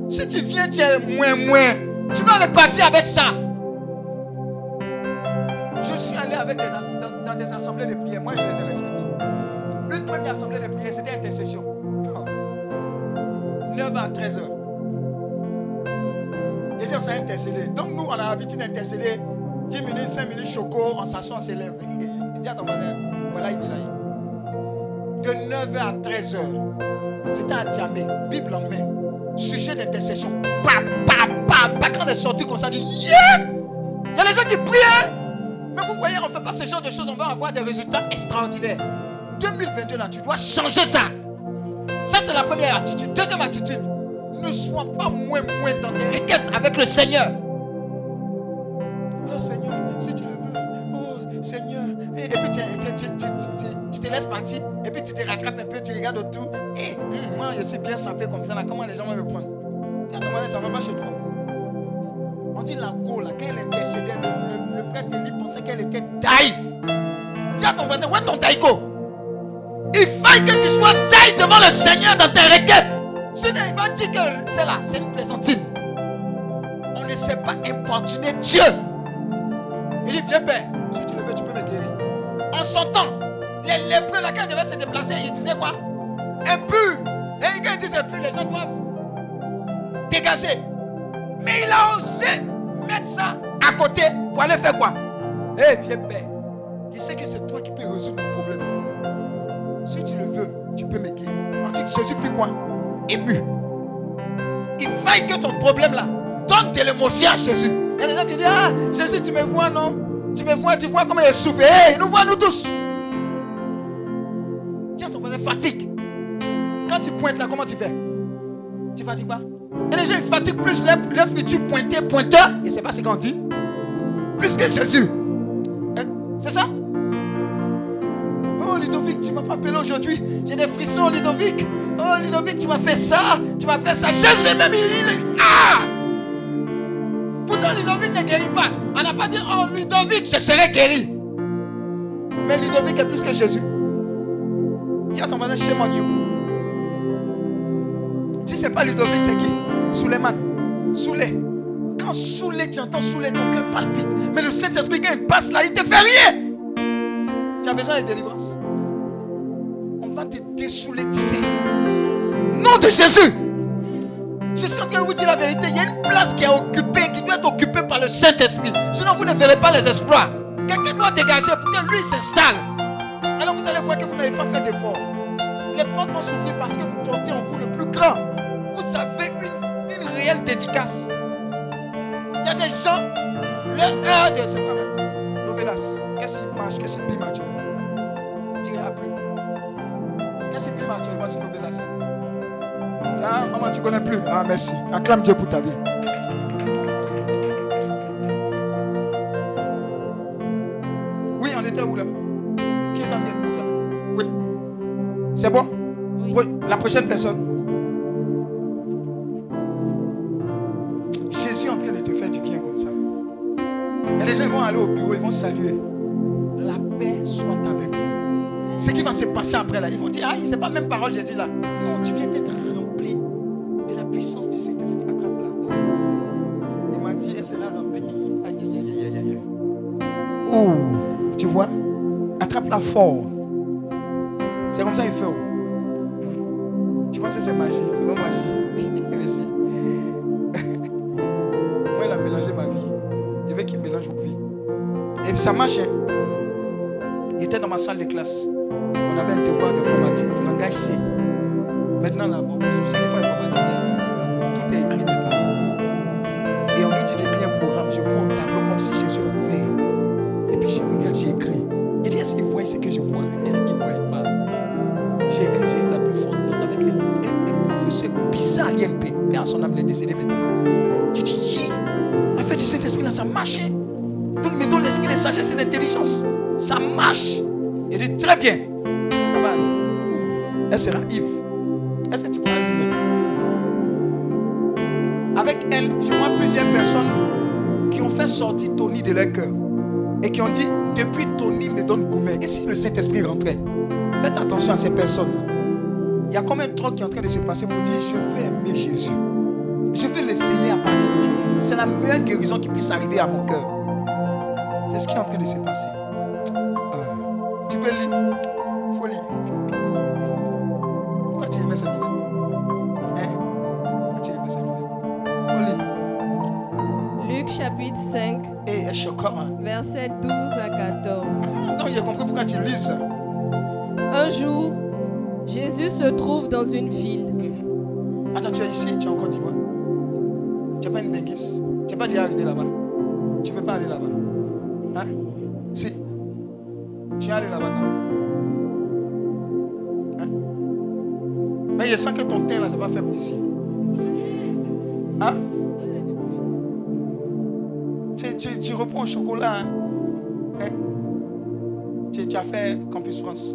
Si tu viens, tu es moins, moins, tu vas repartir avec ça. Je suis allé avec des as- des assemblées de prière. Moi, je les ai respectées. Une première assemblée de prière, c'était intercession. 9h à 13h. Et Dieu s'est intercédé. Donc nous, on a l'habitude d'intercéder 10 minutes, 5 minutes, choco, on s'assoit, on s'élève. Dis à ton voisin, voilà, il. De 9h à 13h, c'était à Djamé, Bible en main. Sujet d'intercession. Pa, pa, pa, pa. Quand on est sorti comme ça, dit Yeah! Il y a les gens qui prient. Mais vous voyez, on ne fait pas ce genre de choses, on va avoir des résultats extraordinaires. 2022, là, tu dois changer ça. Ça, c'est la première attitude. Deuxième attitude, ne sois pas moins, moins dans tes requêtes avec le Seigneur. Oh Seigneur, si tu le veux. Oh Seigneur. Et, puis tu, tu- tu- tu- tu- tu te laisses partir. Et puis tu te rattrapes un peu, tu regardes autour. Et hum, moi, je suis bien sapé comme ça. Comment les gens vont me prendre Tiens, ton voisin, ça ne va pas chez toi. On dit la go, là, quand elle le, le, le prêtre Élie pensait qu'elle était taille. Dis à ton voisin, où est ton taïko? Il faille que tu sois taille devant le Seigneur dans tes requêtes. Sinon, il va dire que c'est là, c'est une plaisantine. On ne sait pas importuner Dieu. Il dit, viens père, si tu le veux, tu peux me guérir. En son les lépreux, ils devaient se déplacer, ils disaient quoi? Impur. Et quand ils disent impur, les gens doivent dégager. Mais il a osé mettre ça à côté pour aller faire quoi? Eh, viens père. Il sait que c'est toi qui peux résoudre mon problème. Si tu le veux, tu peux me guérir. Jésus fait quoi? Ému. Il faille que ton problème là donne de l'émotion à Jésus. Il y a des gens qui disent Ah, Jésus, tu me vois, non? Tu me vois, tu vois comment il souffre. Hé, il nous voit, nous tous. Tiens, ton voisin fatigue. Quand tu pointes là, comment tu fais? Tu fatigues pas? A des gens qui fatiguent plus leur, leur futur pointeur, pointeur. Et c'est pas ce qu'on dit. Plus que Jésus. Hein? C'est ça? Oh Ludovic, tu m'as pas appelé aujourd'hui. J'ai des frissons, Ludovic. Oh Ludovic, tu m'as fait ça. Tu m'as fait ça. Jésus même, il, Ah Pourtant, Ludovic ne guérit pas. On n'a pas dit, oh Ludovic, je serai guéri. Mais Ludovic est plus que Jésus. Dis à ton voisin, shame on you. Si c'est pas Ludovic, c'est qui? Suleiman. Soulé. Quand Soulé, tu entends Soulé, ton cœur palpite. Mais le Saint-Esprit, quand il passe là, il te fait rien. Tu as besoin de délivrance. On va te dessoulétiser. Nom de Jésus. Je suis en train de vous dire la vérité. Il y a une place qui est occupée, qui doit être occupée par le Saint-Esprit. Sinon, vous ne verrez pas les exploits. Quelqu'un doit dégager pour que lui s'installe. Alors vous allez voir que vous n'avez pas fait d'effort. Les portes vont s'ouvrir parce que vous portez en vous le plus grand. Vous avez une réelle dédicace. Il y a des gens, leur heure de. C'est quoi même? Novelas, qu'est-ce qui marche, qu'est-ce qui bime actuellement Dirai après. Qu'est-ce qui bime actuellement sur Novelas Ah, maman, tu connais plus. Ah, merci. Acclame Dieu pour ta vie. Oui, on était où là? Qui est en train de Oui. C'est bon? Oui. La prochaine personne. Au bureau, ils vont saluer. La paix soit avec vous. Ce qui va se passer après là, ils vont dire, ah, c'est pas même parole j'ai dit là. Non, tu viens d'être rempli de la puissance du Saint-Esprit. Attrape là. Il m'a dit, elle sera remplie. Aïe, aïe, aïe, aïe. Oh, tu vois Attrape-la fort. C'est comme ça qu'il fait. oh. Hmm. Tu penses que c'est magie C'est pas magie. Ça marche. hein. Il était dans ma salle de classe. On avait un devoir d'informatique, langage C. Maintenant, là, bon, sais pas informatique. là, marche. Il dit, très bien. Ça va aller. Elle sera Yves. Est-ce que tu pourras Avec elle, je vois plusieurs personnes qui ont fait sortir Tony de leur cœur. Et qui ont dit, depuis Tony me donne gourmet. Et si le Saint-Esprit rentrait Faites attention à ces personnes. Il y a comme un truc qui est en train de se passer pour dire, je veux aimer Jésus. Je vais l'essayer à partir d'aujourd'hui. C'est la meilleure guérison qui puisse arriver à mon cœur. C'est ce qui est en train de se passer. Faut lire. Pourquoi tu remets cette lunette Hein? Pourquoi tu remets cette lunette Faut lire. Luc chapitre 5, Et je suis encore. hein? versets 12 à 14. Ah, Donc j'ai compris pourquoi tu lis ça. Un jour, Jésus se trouve dans une ville. Mhm. Attends, tu es ici, tu es en Côte d'Ivoire. Tu n'es pas une dinguiste. Tu n'es pas déjà arrivé là-bas. Tu ne veux pas aller là-bas. Hein? Si. Tu es allé là-bas quand Hein? Mais je sens que ton teint là, c'est pas fait pour ici. Hein? Tu, tu, tu reprends au chocolat. Hein, Hein? Tu, tu as fait Campus France.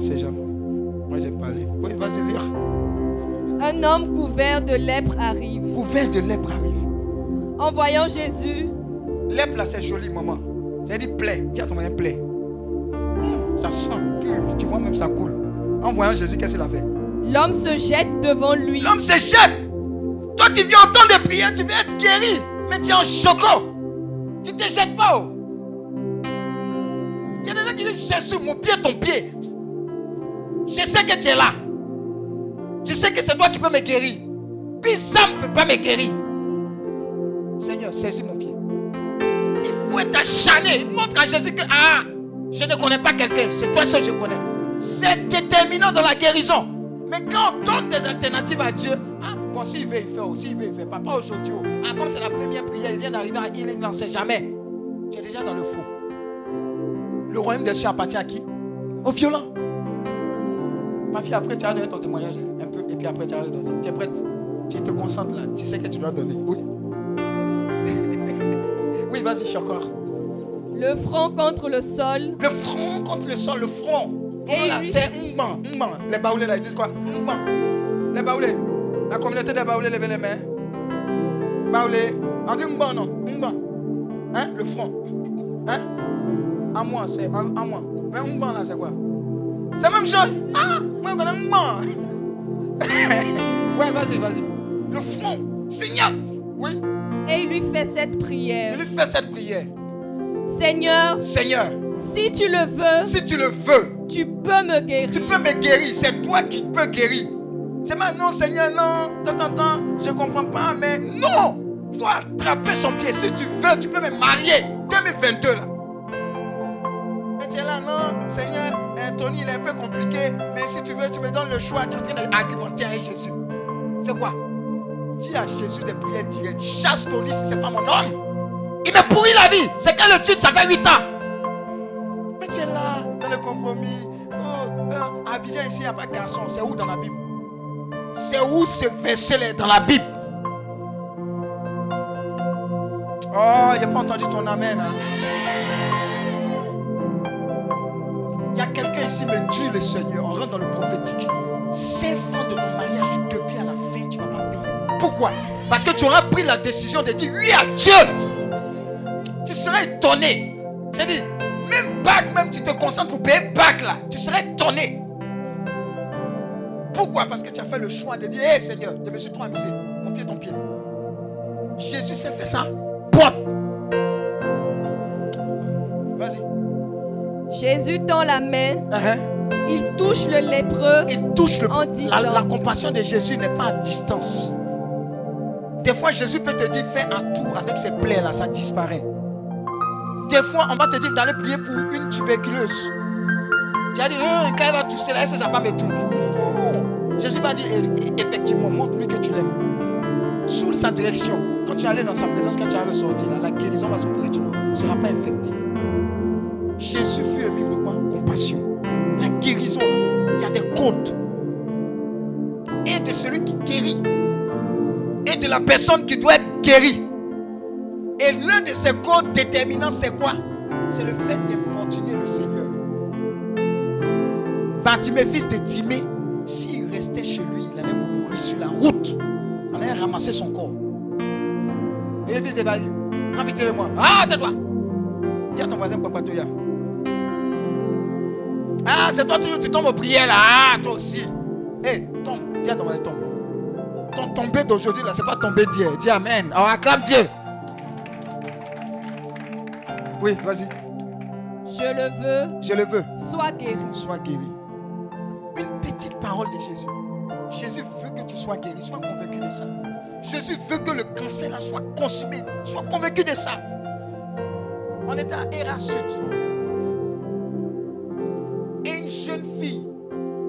C'est jamais. Moi j'ai parlé. Oui, vas-y lire. Un homme couvert de lèpre arrive. Couvert de lèpre arrive. En voyant Jésus, Lèpre là, c'est joli, maman. Ça dire plaie. Dis à ton moyen plaie. Hum, Ça sent pur. Tu vois, même ça coule. En voyant Jésus, qu'est-ce qu'il a fait? L'homme se jette devant lui. L'homme se jette. Toi, tu viens en temps de prière, tu veux être guéri. Mais tu es en choco. Tu te jettes pas. oh. Il y a des gens qui disent Jésus, mon pied, ton pied. Je sais que tu es là. Je sais que c'est toi qui peux me guérir. Puis ça ne peut pas me guérir. Seigneur, saisis mon pied. Il. Il montre à Jésus que ah, je ne connais pas quelqu'un. C'est toi seul que je connais. C'est déterminant dans la guérison. Mais quand on donne des alternatives à Dieu, ah, bon, s'il veut, il fait. oh, S'il veut, il fait. pas. Pas aujourd'hui. oh. Ah, comme c'est la première prière, il vient d'arriver à Healing, n'en sait jamais. Tu es déjà dans le faux. Le royaume des cieux appartient à qui? Au violent. Ma fille, après, tu as donné ton témoignage un peu. Et puis après, tu as redonné. Tu es prête? Tu te concentres là. Tu sais que tu dois donner. Oui. Oui, vas-y, je suis encore. Le front contre le sol, Le front contre le sol, le front. Et lui- c'est Mban, Mban. Les baoulés là, ils disent quoi? Mban. Les baoulés. La communauté des baoulés, levez les mains. Baoulés. On dit Mban, non? Mban. Hein? Le front. Hein? À moi, c'est à, moi. Mais là, c'est quoi? C'est même chose. Ah Moi, je connais Mban. ouais, vas-y, vas-y. Le front. Seigneur. Oui. Et il lui fait cette Il prière. lui fait cette prière. Seigneur, Seigneur, si tu le veux, si tu le veux, tu peux me guérir. Tu peux me guérir, c'est toi qui peux guérir. C'est maintenant, Seigneur, non, tant, tant, tant, je comprends pas, mais non, faut attraper son pied. Si tu veux, tu peux me marier. 2022 là. Et tu es là, non, Seigneur, Anthony, il est un peu compliqué, mais si tu veux, tu me donnes le choix. Tu es en train d'argumenter avec Jésus. C'est quoi? Dis à Jésus de prier direct. Chasse Tony si ce n'est pas mon homme. Il me pourrit la vie. C'est quelle étude Ça fait 8 ans. Mais tu es là, dans le compromis. Oh, euh, ici, il n'y a pas de garçon. C'est où dans la Bible? C'est où ce verset dans la Bible? Oh, il n'a pas entendu ton amen. hein. Il y a quelqu'un ici, me dit le Seigneur, on rentre dans le prophétique. Ces fonds de ton mariage, Pourquoi? Parce que tu auras pris la décision de dire oui à Dieu. Tu serais étonné. Dit, même bague, même tu te concentres pour payer bague là, tu serais étonné. Pourquoi? Parce que tu as fait le choix de dire, hé Seigneur, je me suis trop amusé. Mon pied, ton pied. Jésus s'est fait ça. Boîte. Vas-y. Jésus tend la main, Uh-huh. il touche le lépreux. Il touche le. En disant- La, la compassion de Jésus n'est pas à distance. Des fois, Jésus peut te dire fais à tout avec ces plaies là, ça disparaît. Des fois, on va te dire d'aller prier pour une tuberculeuse. Tu vas dire, Hein, quand elle va tousser là, ça va me Non. Jésus va dire Eh, effectivement, montre-lui que tu l'aimes. Sous sa direction, quand tu es allé dans sa présence, quand tu es ressorti là, la guérison va s'opérer, tu ne seras pas infecté. Jésus fut ému de quoi? Compassion. La guérison, il y a des côtes. Et de celui qui guérit. De la personne qui doit être guérie. Et l'un de ces codes déterminants, c'est quoi? C'est le fait d'importuner le Seigneur. Bartimée, fils de Timée, s'il restait chez lui, il allait mourir sur la route. On allait ramasser son corps. Et le fils de Valie, prends vite le moi. Ah, tais-toi. Dis à ton voisin, papa, toi. Ah, c'est toi, tu, tu tombes aux prières là. Ah, toi aussi. Hé, tombe. Dis à ton voisin, tombe. Ton tombé d'aujourd'hui là, c'est pas tombé d'hier. Dis Amen. Alors acclame Dieu. Oui, vas-y. Je le veux, Je le veux. sois guéri. Sois guéri. Une petite parole de Jésus. Jésus veut que tu sois guéri. Sois convaincu de ça. Jésus veut que le cancer là soit consumé. Sois convaincu de ça. On était à Erasud. Et une jeune fille,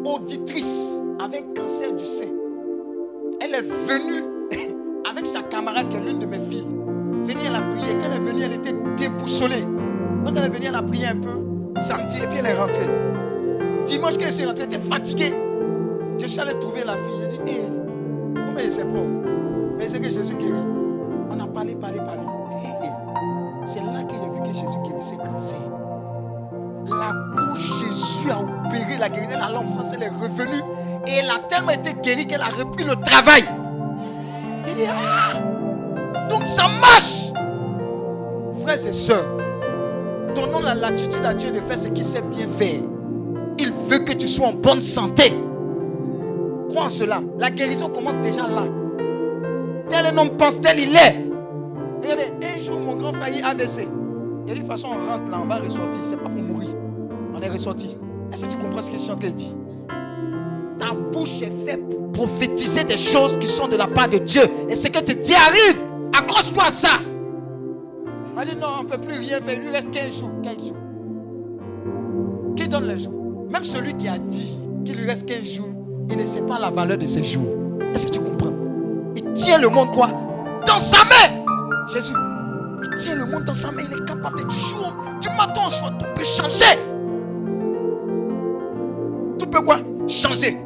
auditrice, avec un cancer du sein. Elle est venue avec sa camarade qui est l'une de mes filles. Venir à la prière. Quand elle est venue, elle était déboussolée. Donc elle est venue à la prière un peu samedi et puis elle est rentrée. Dimanche qu'elle s'est rentrée, elle était fatiguée. Je suis allé trouver la fille. J'ai dit, hé, comment elle pas Mais c'est que Jésus guérit. On a parlé, parlé, parlé. Hé, hé. C'est là qu'elle a vu que Jésus guérissait cancer. La couche, Jésus a opéré la guérison. Elle allait en France, elle est revenue. Et elle a tellement été guérie qu'elle a repris le travail. Il ah, donc ça marche. Frères et sœurs, donnons la latitude à Dieu de faire ce qu'il sait bien faire. Il veut que tu sois en bonne santé. Crois en cela. La guérison commence déjà là. Tel un homme pense, tel il est. Regardez, un jour, mon grand frère, il a AVC. Il a dit, de toute façon, on rentre là, on va ressortir. C'est pas pour mourir. On est ressorti. Est-ce que tu comprends ce que de dire? Ta bouche est faite pour prophétiser des choses qui sont de la part de Dieu. Et ce que tu dis arrive. Accroche-toi à ça. On a dit non, on ne peut plus rien faire. Il lui reste 15 jours. Quel jour Qui donne les jours? Même celui qui a dit qu'il lui reste 15 jours, il ne sait pas la valeur de ces jours. Est-ce que tu comprends? Il tient le monde quoi? Dans sa main. Jésus, il tient le monde dans sa main. Il est capable de jour, du matin au soir, tout peut changer. Tout peut quoi? Changer.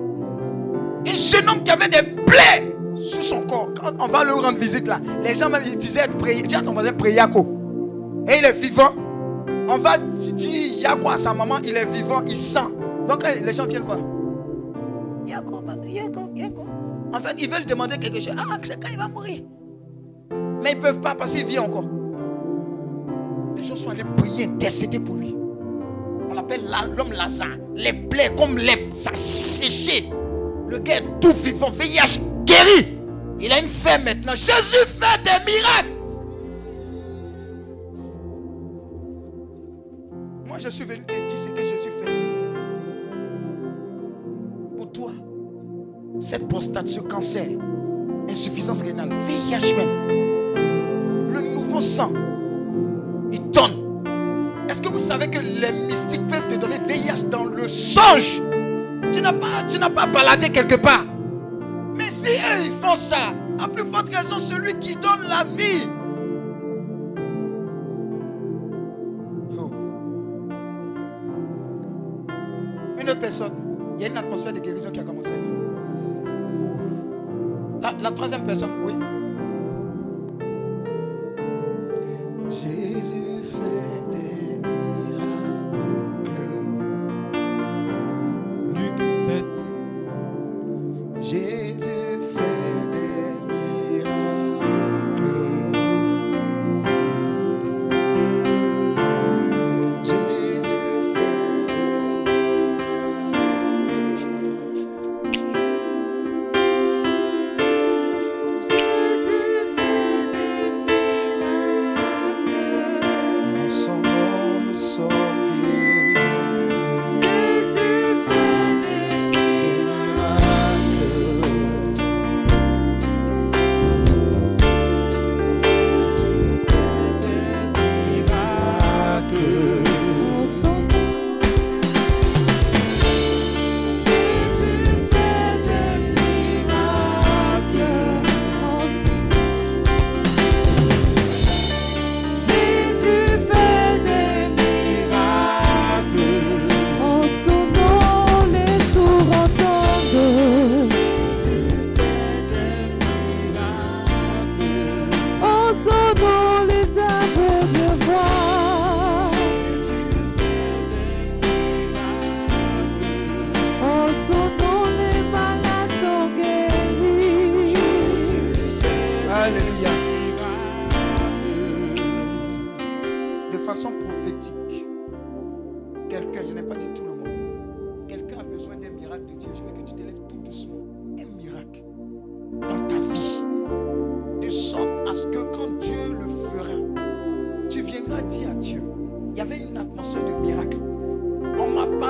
Un jeune homme qui avait des plaies sur son corps. Quand on va lui rendre visite là, les gens même disaient. Dis à ton voisin Yako. Et il est vivant. On va dire Yako à sa maman, il est vivant, il sent. Donc eh, les gens viennent quoi? Yako, Yako, Yako. En fait, ils veulent demander quelque chose. Ah, c'est quand il va mourir. Mais ils ne peuvent pas parce qu'il vit encore. Les gens sont allés prier, intercéder pour lui. On l'appelle la- l'homme Lazare. Les plaies comme les, ça séché. Le gars est tout vivant, VIH guéri. Il a une fin maintenant. Jésus fait des miracles. Moi, je suis venu te dire ce que Jésus fait. Pour toi, cette prostate, ce cancer, insuffisance rénale, VIH même, le nouveau sang, que vous savez que les mystiques peuvent te donner VIH dans le songe Tu n'as pas, tu n'as pas baladé quelque part. Mais si eux, ils font ça, à plus forte raison, celui qui donne la vie. Oh. Une autre personne, il y a une atmosphère de guérison qui a commencé. La, la troisième personne, oui.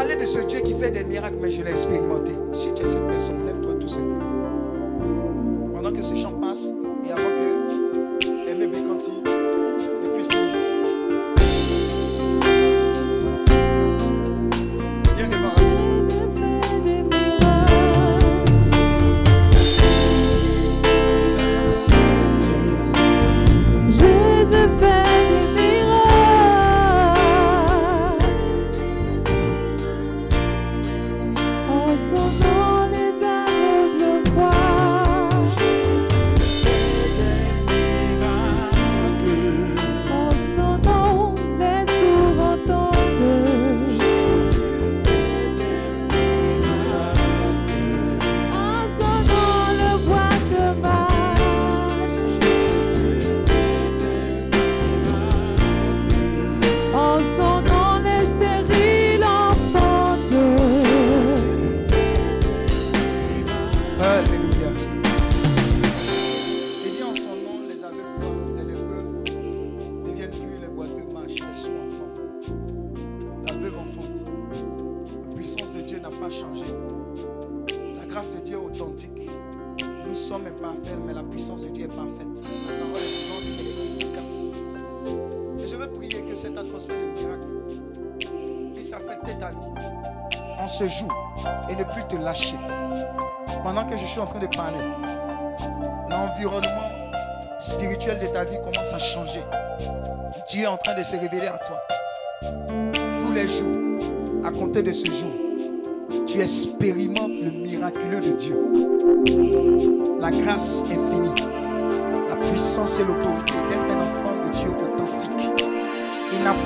Parlé de ce Dieu qui fait des miracles, mais je l'ai expérimenté. Si tu es cette personne, lève-toi tout simplement. Pendant que ce chant passe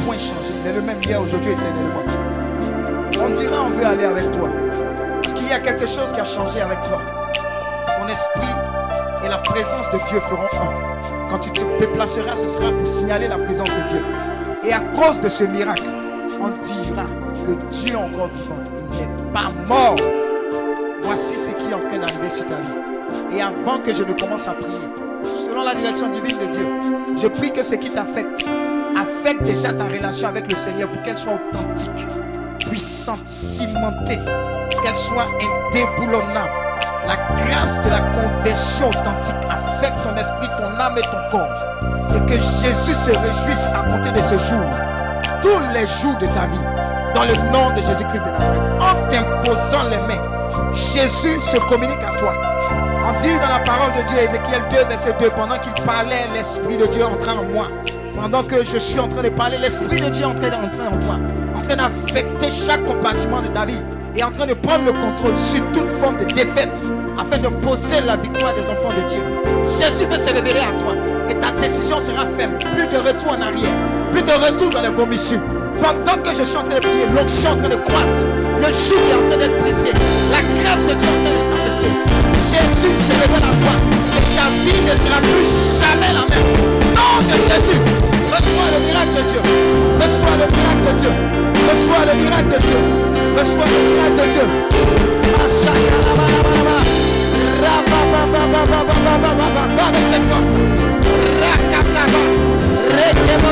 point changé. Il est le même hier, aujourd'hui, éternellement. On dirait on veut aller avec toi. Parce qu'il y a quelque chose qui a changé avec toi. Ton esprit et la présence de Dieu feront un. Quand tu te déplaceras, ce sera pour signaler la présence de Dieu. Et à cause de ce miracle, on dira que Dieu est encore vivant. Il n'est pas mort. Voici ce qui est en train d'arriver sur ta vie. Et avant que je ne commence à prier, selon la direction divine de Dieu, je prie que ce qui t'affecte affecte déjà ta relation avec le Seigneur pour qu'elle soit authentique, puissante, cimentée, qu'elle soit indéboulonnable. La grâce de la conversion authentique affecte ton esprit, ton âme et ton corps. Et que Jésus se réjouisse à compter de ce jour, tous les jours de ta vie, dans le nom de Jésus-Christ de Nazareth, en t'imposant les mains. Jésus se communique à toi. On dit dans la parole de Dieu, Ézéchiel 2, verset 2, pendant qu'il parlait, l'Esprit de Dieu entra en moi. Pendant que je suis en train de parler, l'Esprit de Dieu est en train d'entrer en toi, en train d'affecter chaque compartiment de ta vie. est en train de prendre le contrôle sur toute forme de défaite afin de poser la victoire des enfants de Dieu. Jésus veut se révéler à toi et ta décision sera ferme. Plus de retour en arrière, plus de retour dans les vomissures. Pendant que je suis en train de prier, l'onction est en train de croître. Le jour est en train d'être brisé. La grâce de Dieu est en train d'être. Jésus se révèle à toi. Et ta vie ne sera plus le miracle de Dieu. Reçois le miracle de Dieu. Reçois le miracle de Dieu. Pas de cette force. Rekebo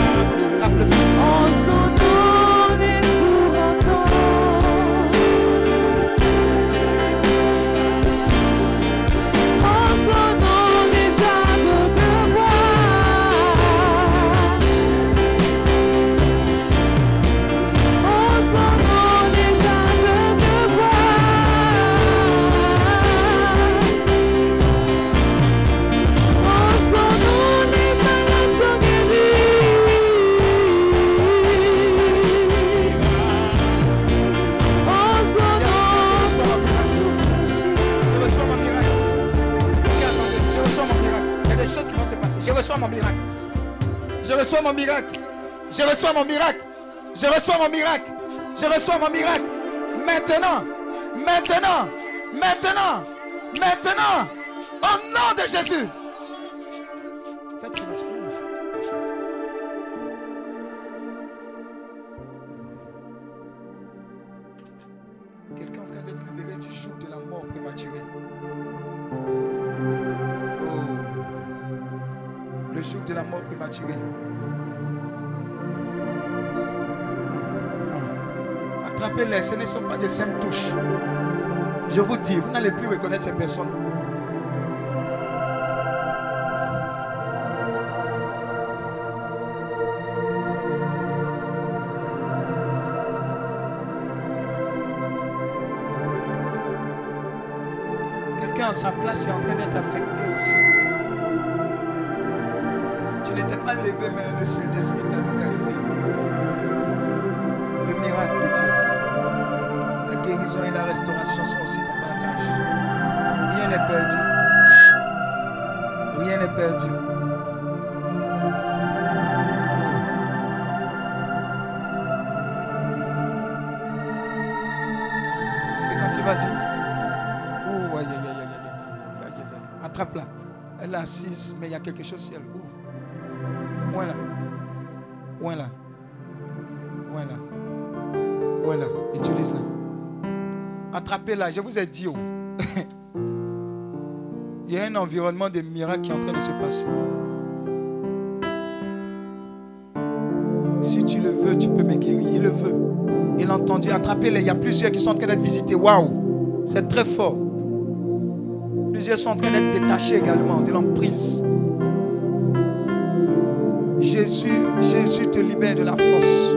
reçois mon miracle. Je reçois mon miracle. Je reçois mon miracle. Je reçois mon miracle. Je reçois mon miracle. Maintenant. Maintenant. Maintenant. Maintenant. Au nom de Jésus. Ce ne sont pas des simples touches. Je vous dis, vous n'allez plus reconnaître ces personnes. Quelqu'un à sa place est en train d'être affecté aussi. Tu n'étais pas levé, mais le Saint-Esprit t'a localisé. et la restauration sont aussi ton partage. Rien n'est perdu. Rien n'est perdu. Et quand tu vas-y. Oh, aïe, aïe, aïe, aïe, aïe, aïe, aïe, Attrape-la. Elle est assise, mais il y a quelque chose sur elle. Oh. Voilà. Voilà. Voilà. Voilà. Utilise-la. Attrapez-la. Je vous ai dit. oh. il y a un environnement de miracles qui est en train de se passer. Si tu le veux, tu peux me guérir. Il le veut. Il a entendu. Attrapez-les. Il y a plusieurs qui sont en train d'être visités. Waouh. C'est très fort. Plusieurs sont en train d'être détachés également de l'emprise. Jésus, Jésus te libère de la force.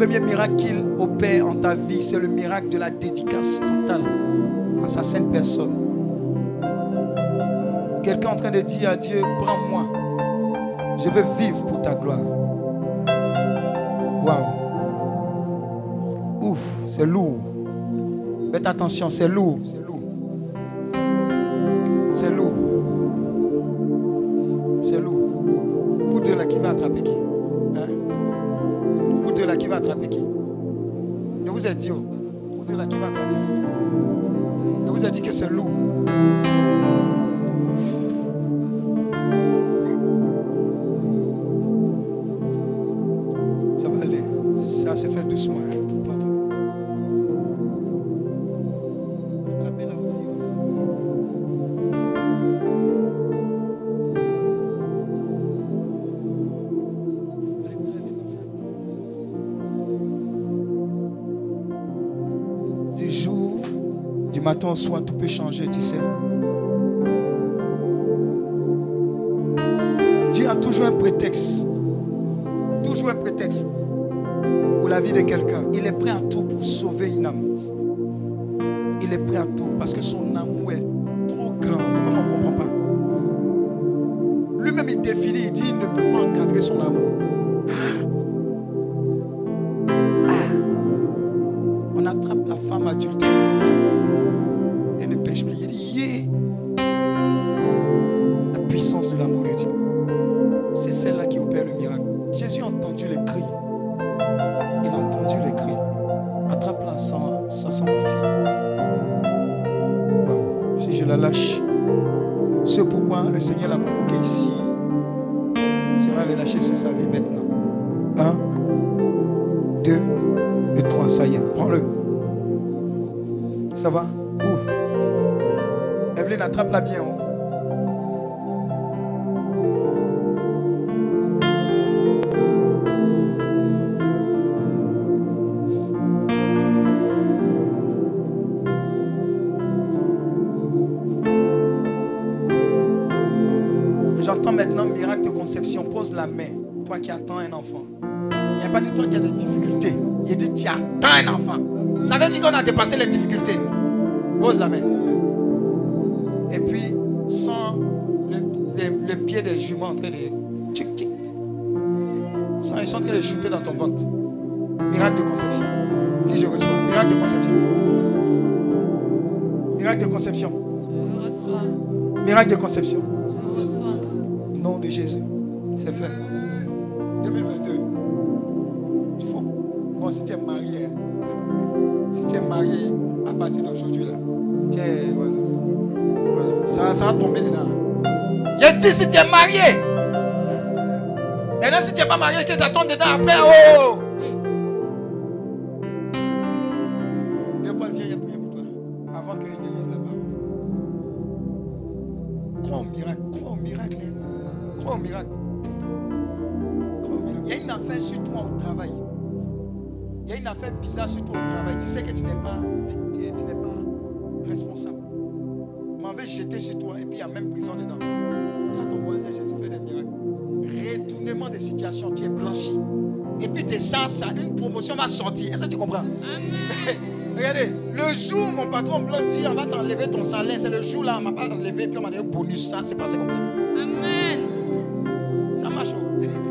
Le premier miracle qu'il opère en ta vie, c'est le miracle de la dédicace totale à sa sainte personne. Quelqu'un en train de dire à Dieu, prends-moi. Je veux vivre pour ta gloire. Waouh. Ouf, c'est lourd. Faites attention, c'est lourd. Au soir, tout peut changer, tu sais. Dieu a toujours un prétexte. Toujours un prétexte pour la vie de quelqu'un. Il est prêt à tout pour sauver une âme. Il est prêt à tout parce que son amour Miracle de conception. Dis je reçois. Miracle de conception. Miracle de conception. Miracle de conception. Au nom de Jésus. C'est fait. 2022. Il faut. Bon, si tu es marié, hein, si tu es marié à partir d'aujourd'hui, là, tu es. Voilà. Voilà. Ça, ça va tomber dedans. là. J'ai dit si tu es marié. Maintenant, si tu n'es pas marié, que ça tombe dedans après. Oh! Affaire bizarre sur toi au travail. Tu sais que tu n'es pas victime, tu n'es pas responsable. On m'avait jeté sur toi et puis il y a même prison dedans. Dis à ton voisin, Jésus fait des miracles. Retournement des situations, tu es blanchi. Et puis tes ça, ça, une promotion va sortir. Est-ce que tu comprends? Regardez, le jour où mon patron blanc dit on va t'enlever ton salaire, c'est le jour là, on m'a pas enlevé, puis on m'a donné un bonus, ça, c'est passé comme ça. Amen. Ça marche.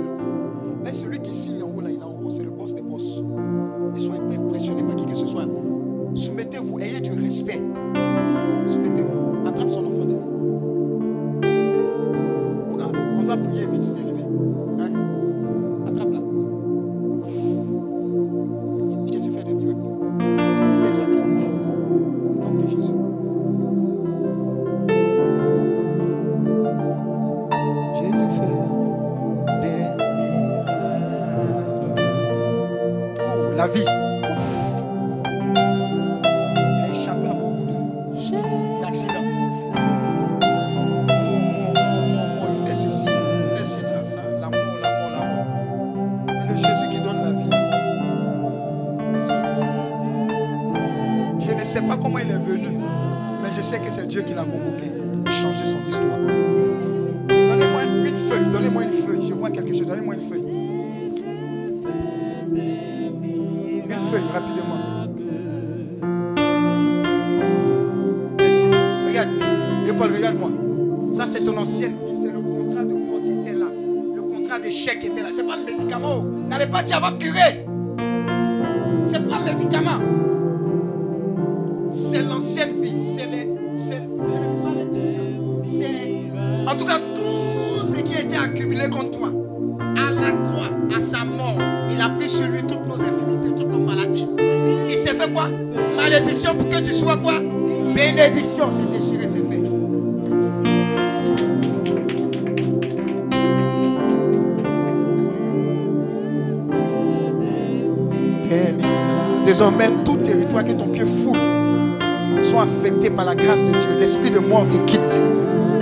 Te quitte.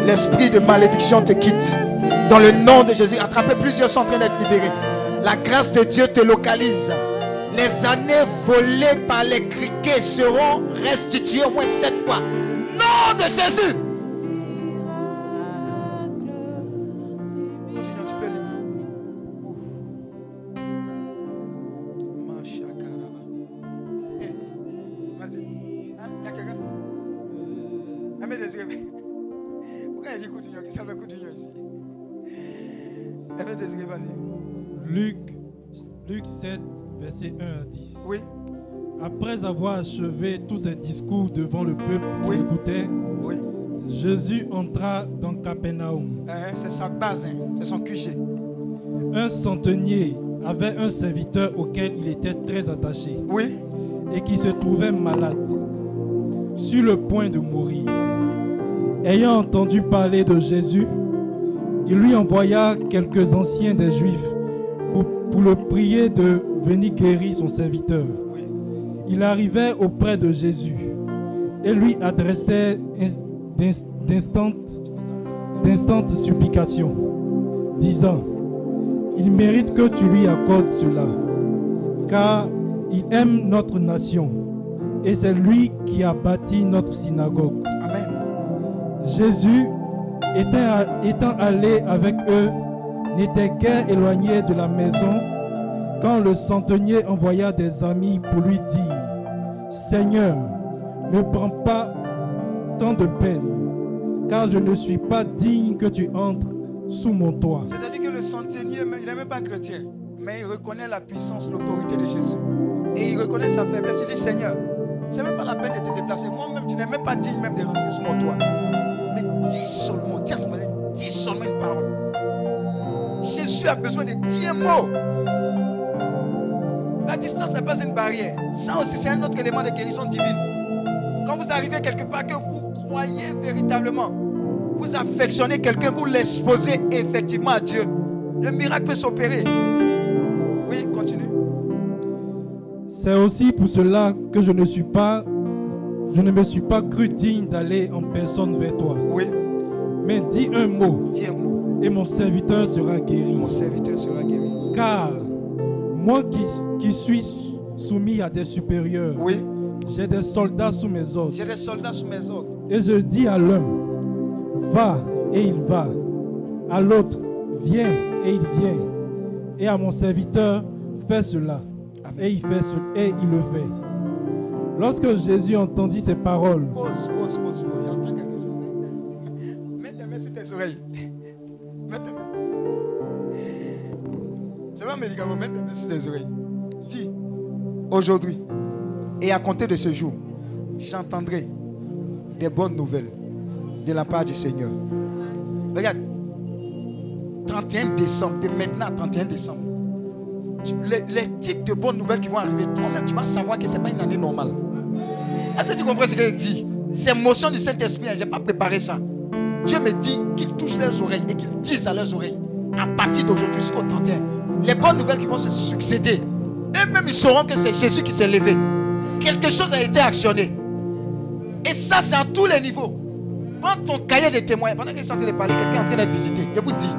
L'esprit de malédiction te quitte. Dans le nom de Jésus, attrapez plusieurs sont d'être libérés. La grâce de Dieu te localise. Les années volées par les criquets seront restituées au moins sept fois. Nom de Jésus. Achevé tous ses discours devant le peuple qui Oui. l'écoutait, oui. Jésus entra dans Capernaum. Hein, c'est sa base, hein, c'est son QG. Un centenier avait un serviteur auquel il était très attaché Oui, et qui se trouvait malade, sur le point de mourir. Ayant entendu parler de Jésus, il lui envoya quelques anciens des Juifs pour, pour le prier de venir guérir son serviteur. oui. Il arrivait auprès de Jésus et lui adressait ins- d'ins- d'instantes supplications, disant, Il mérite que tu lui accordes cela, car il aime notre nation, et c'est lui qui a bâti notre synagogue. Amen. Jésus, étant, étant allé avec eux, n'était guère éloigné de la maison quand le centenier envoya des amis pour lui dire, Seigneur, ne prends pas tant de peine, car je ne suis pas digne que tu entres sous mon toit. C'est-à-dire que le centenier, il n'est même pas chrétien, mais il reconnaît la puissance, l'autorité de Jésus. Et il reconnaît sa faiblesse. Il dit Seigneur, c'est même pas la peine de te déplacer. Moi-même, tu n'es même pas digne même de rentrer sous mon toit. Mais dis seulement, dis dis seulement une parole. Jésus a besoin de dix mots. La distance n'est pas une barrière. Ça aussi, c'est un autre élément de guérison divine. Quand vous arrivez quelque part que vous croyez véritablement, vous affectionnez quelqu'un, vous l'exposez effectivement à Dieu. Le miracle peut s'opérer. Oui, continue. C'est aussi pour cela que je ne suis pas, je ne me suis pas cru digne d'aller en personne vers toi. Oui, Mais dis un mot dis un mot. et mon serviteur sera guéri. Mon serviteur sera guéri. Car moi qui, qui suis soumis à des supérieurs, Oui, j'ai des soldats sous mes ordres. j'ai des soldats sous mes ordres. Et je dis à l'un, va et il va. À l'autre, viens et il vient. Et à mon serviteur, fais cela. Amen. Et il fait ce, et il le fait. Lorsque Jésus entendit ces paroles, Pause, pause, pause, pause. J'entends quelque chose. Mets tes mains sur tes oreilles. Mets tes mains. Un médicament, mets tes sur tes oreilles. Dis, aujourd'hui et à compter de ce jour, j'entendrai des bonnes nouvelles de la part du Seigneur. Regarde, 31 décembre, de maintenant à 31 décembre, les, types de bonnes nouvelles qui vont arriver, toi-même, tu vas savoir que ce n'est pas une année normale. Est-ce que tu comprends ce qu'il dit C'est motion du Saint-Esprit, hein, je n'ai pas préparé ça. Dieu me dit qu'ils touchent leurs oreilles et qu'ils disent à leurs oreilles, à partir d'aujourd'hui jusqu'au 31, les bonnes nouvelles qui vont se succéder, eux-mêmes ils sauront que c'est Jésus qui s'est levé. Quelque chose a été actionné. Et ça, c'est à tous les niveaux. Prends ton cahier de témoins. Pendant que je suis en train de parler, quelqu'un est en train d'être visité. Je vous dis.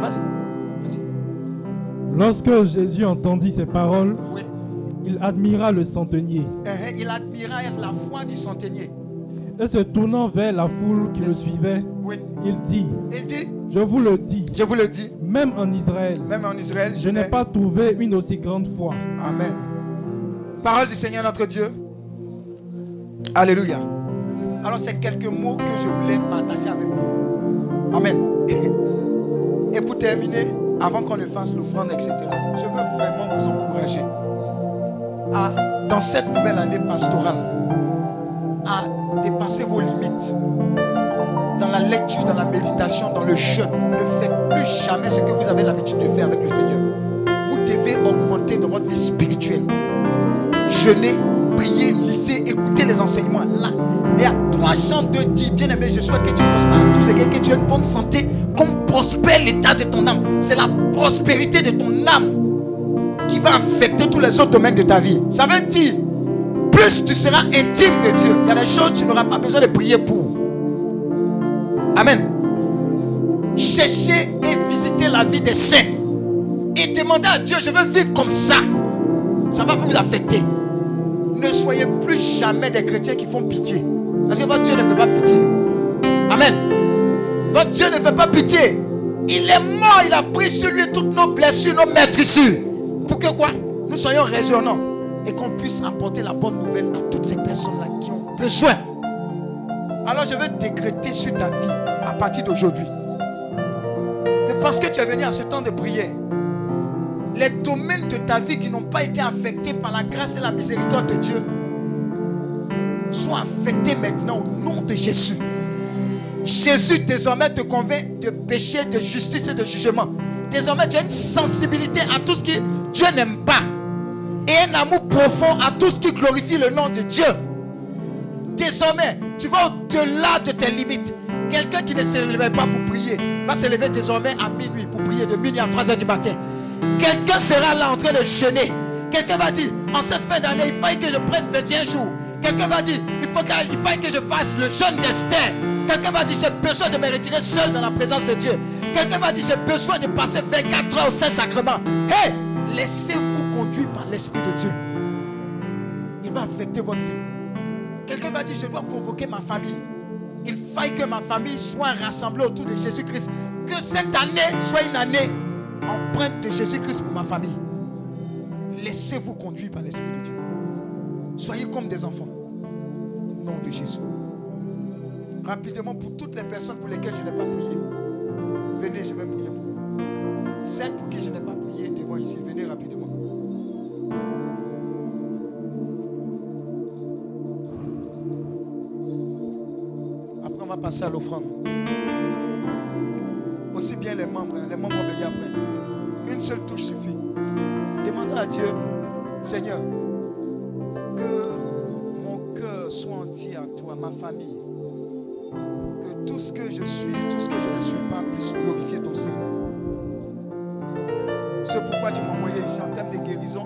Vas-y. Vas-y. lorsque Jésus entendit ces paroles, Oui. il admira le centenier. Uh-huh. Il admira la foi du centenier. Et se tournant vers la foule qui le suivait, Oui. il dit, Il dit, je vous le dis, je vous le dis, même en Israël, même en Israël, je n'ai pas trouvé une aussi grande foi. Amen. Parole du Seigneur notre Dieu. Alléluia. Alors c'est quelques mots que je voulais partager avec vous. Amen. Et pour terminer, avant qu'on ne fasse l'offrande, etc., je veux vraiment vous encourager à, dans cette nouvelle année pastorale, à dépasser vos limites. Dans la lecture, dans la méditation, dans le jeûne, ne faites plus jamais ce que vous avez l'habitude de faire avec le Seigneur. Vous devez augmenter dans votre vie spirituelle. Jeûner, prier, lisser, écouter les enseignements. Là, il y a trois chants de dire, bien aimé, je souhaite que tu prospères. Tous gars, que tu aies une bonne santé, comme prospère l'état de ton âme. C'est la prospérité de ton âme qui va affecter tous les autres domaines de ta vie. Ça veut dire, plus tu seras intime de Dieu, il y a des choses que tu n'auras pas besoin de prier pour. Amen. chercher et visiter la vie des saints et demander à Dieu, je veux vivre comme ça, ça va vous affecter. Ne soyez plus jamais des chrétiens qui font pitié. Parce que votre Dieu ne fait pas pitié. Amen. Votre Dieu ne fait pas pitié. Il est mort, il a pris sur lui toutes nos blessures, nos maîtrisures. Pour que quoi? Nous soyons résonnants et qu'on puisse apporter la bonne nouvelle à toutes ces personnes-là qui ont besoin. Alors je veux décréter sur ta vie à partir d'aujourd'hui que parce que tu es venu à ce temps de prière, les domaines de ta vie qui n'ont pas été affectés par la grâce et la miséricorde de Dieu sont affectés maintenant au nom de Jésus. Jésus désormais te convainc de péché, de justice et de jugement. Désormais, tu as une sensibilité à tout ce que Dieu n'aime pas. Et un amour profond à tout ce qui glorifie le nom de Dieu. Désormais, tu vas au-delà de tes limites. Quelqu'un qui ne se levait pas pour prier va se lever désormais à minuit pour prier de minuit à 3 heures du matin. Quelqu'un sera là en train de jeûner. Quelqu'un va dire, en cette fin d'année, il faille que je prenne 21 jours. Quelqu'un va dire, il faille que je fasse le jeûne d'Esther. Quelqu'un va dire, j'ai besoin de me retirer seul dans la présence de Dieu. Quelqu'un va dire, j'ai besoin de passer 24 heures au Saint-Sacrement. Hé, laissez-vous conduire par l'Esprit de Dieu. Il va affecter votre vie. Quelqu'un va dire, je dois convoquer ma famille. Il faille que ma famille soit rassemblée autour de Jésus-Christ. Que cette année soit une année empreinte de Jésus-Christ pour ma famille. Laissez-vous conduire par l'Esprit de Dieu. Soyez comme des enfants. Au nom de Jésus. Rapidement, pour toutes les personnes pour lesquelles je n'ai pas prié, venez, je vais prier pour vous. Celles pour qui je n'ai pas prié devant ici, venez rapidement. Passer à l'offrande. Aussi bien les membres, les membres vont venir après. Une seule touche suffit. Demandez à Dieu, Seigneur, que mon cœur soit entier à toi, ma famille. Que tout ce que je suis, tout ce que je ne suis pas puisse glorifier ton Seigneur. C'est pourquoi tu m'as envoyé ici en termes de guérison,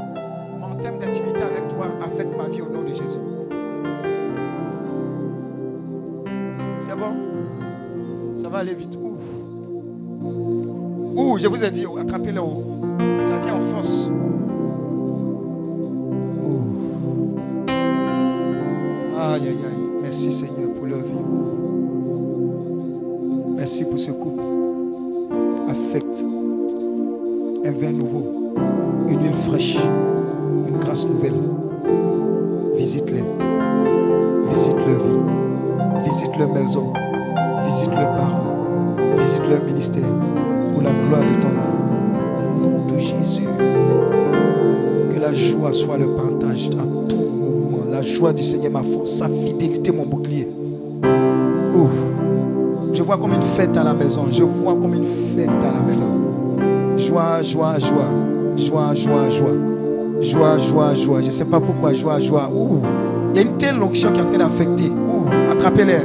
mais en termes d'intimité avec toi, affecte ma vie au nom de va aller vite. Ouh. Je vous ai dit, attrapez-le haut. Ça vient en force. Ouh. Aïe, aïe, aïe. Merci Seigneur du Seigneur, ma force, sa fidélité, mon bouclier. Je vois comme une fête à la maison. Je vois comme une fête à la maison. Joie, joie, joie. Joie, joie, joie. Joie, joie, joie. Je ne sais pas pourquoi. Joie, joie. Il y a une telle onction qui est en train d'affecter. Attrapez-les.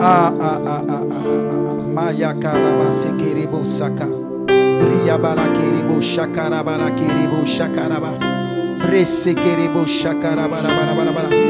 Ah, ah, ah, ah, ah, ah. Maya karaba sekerebo saka. Bria bala kerebo shakara bala kerebo shakaraba. Resequerebo shakara bara.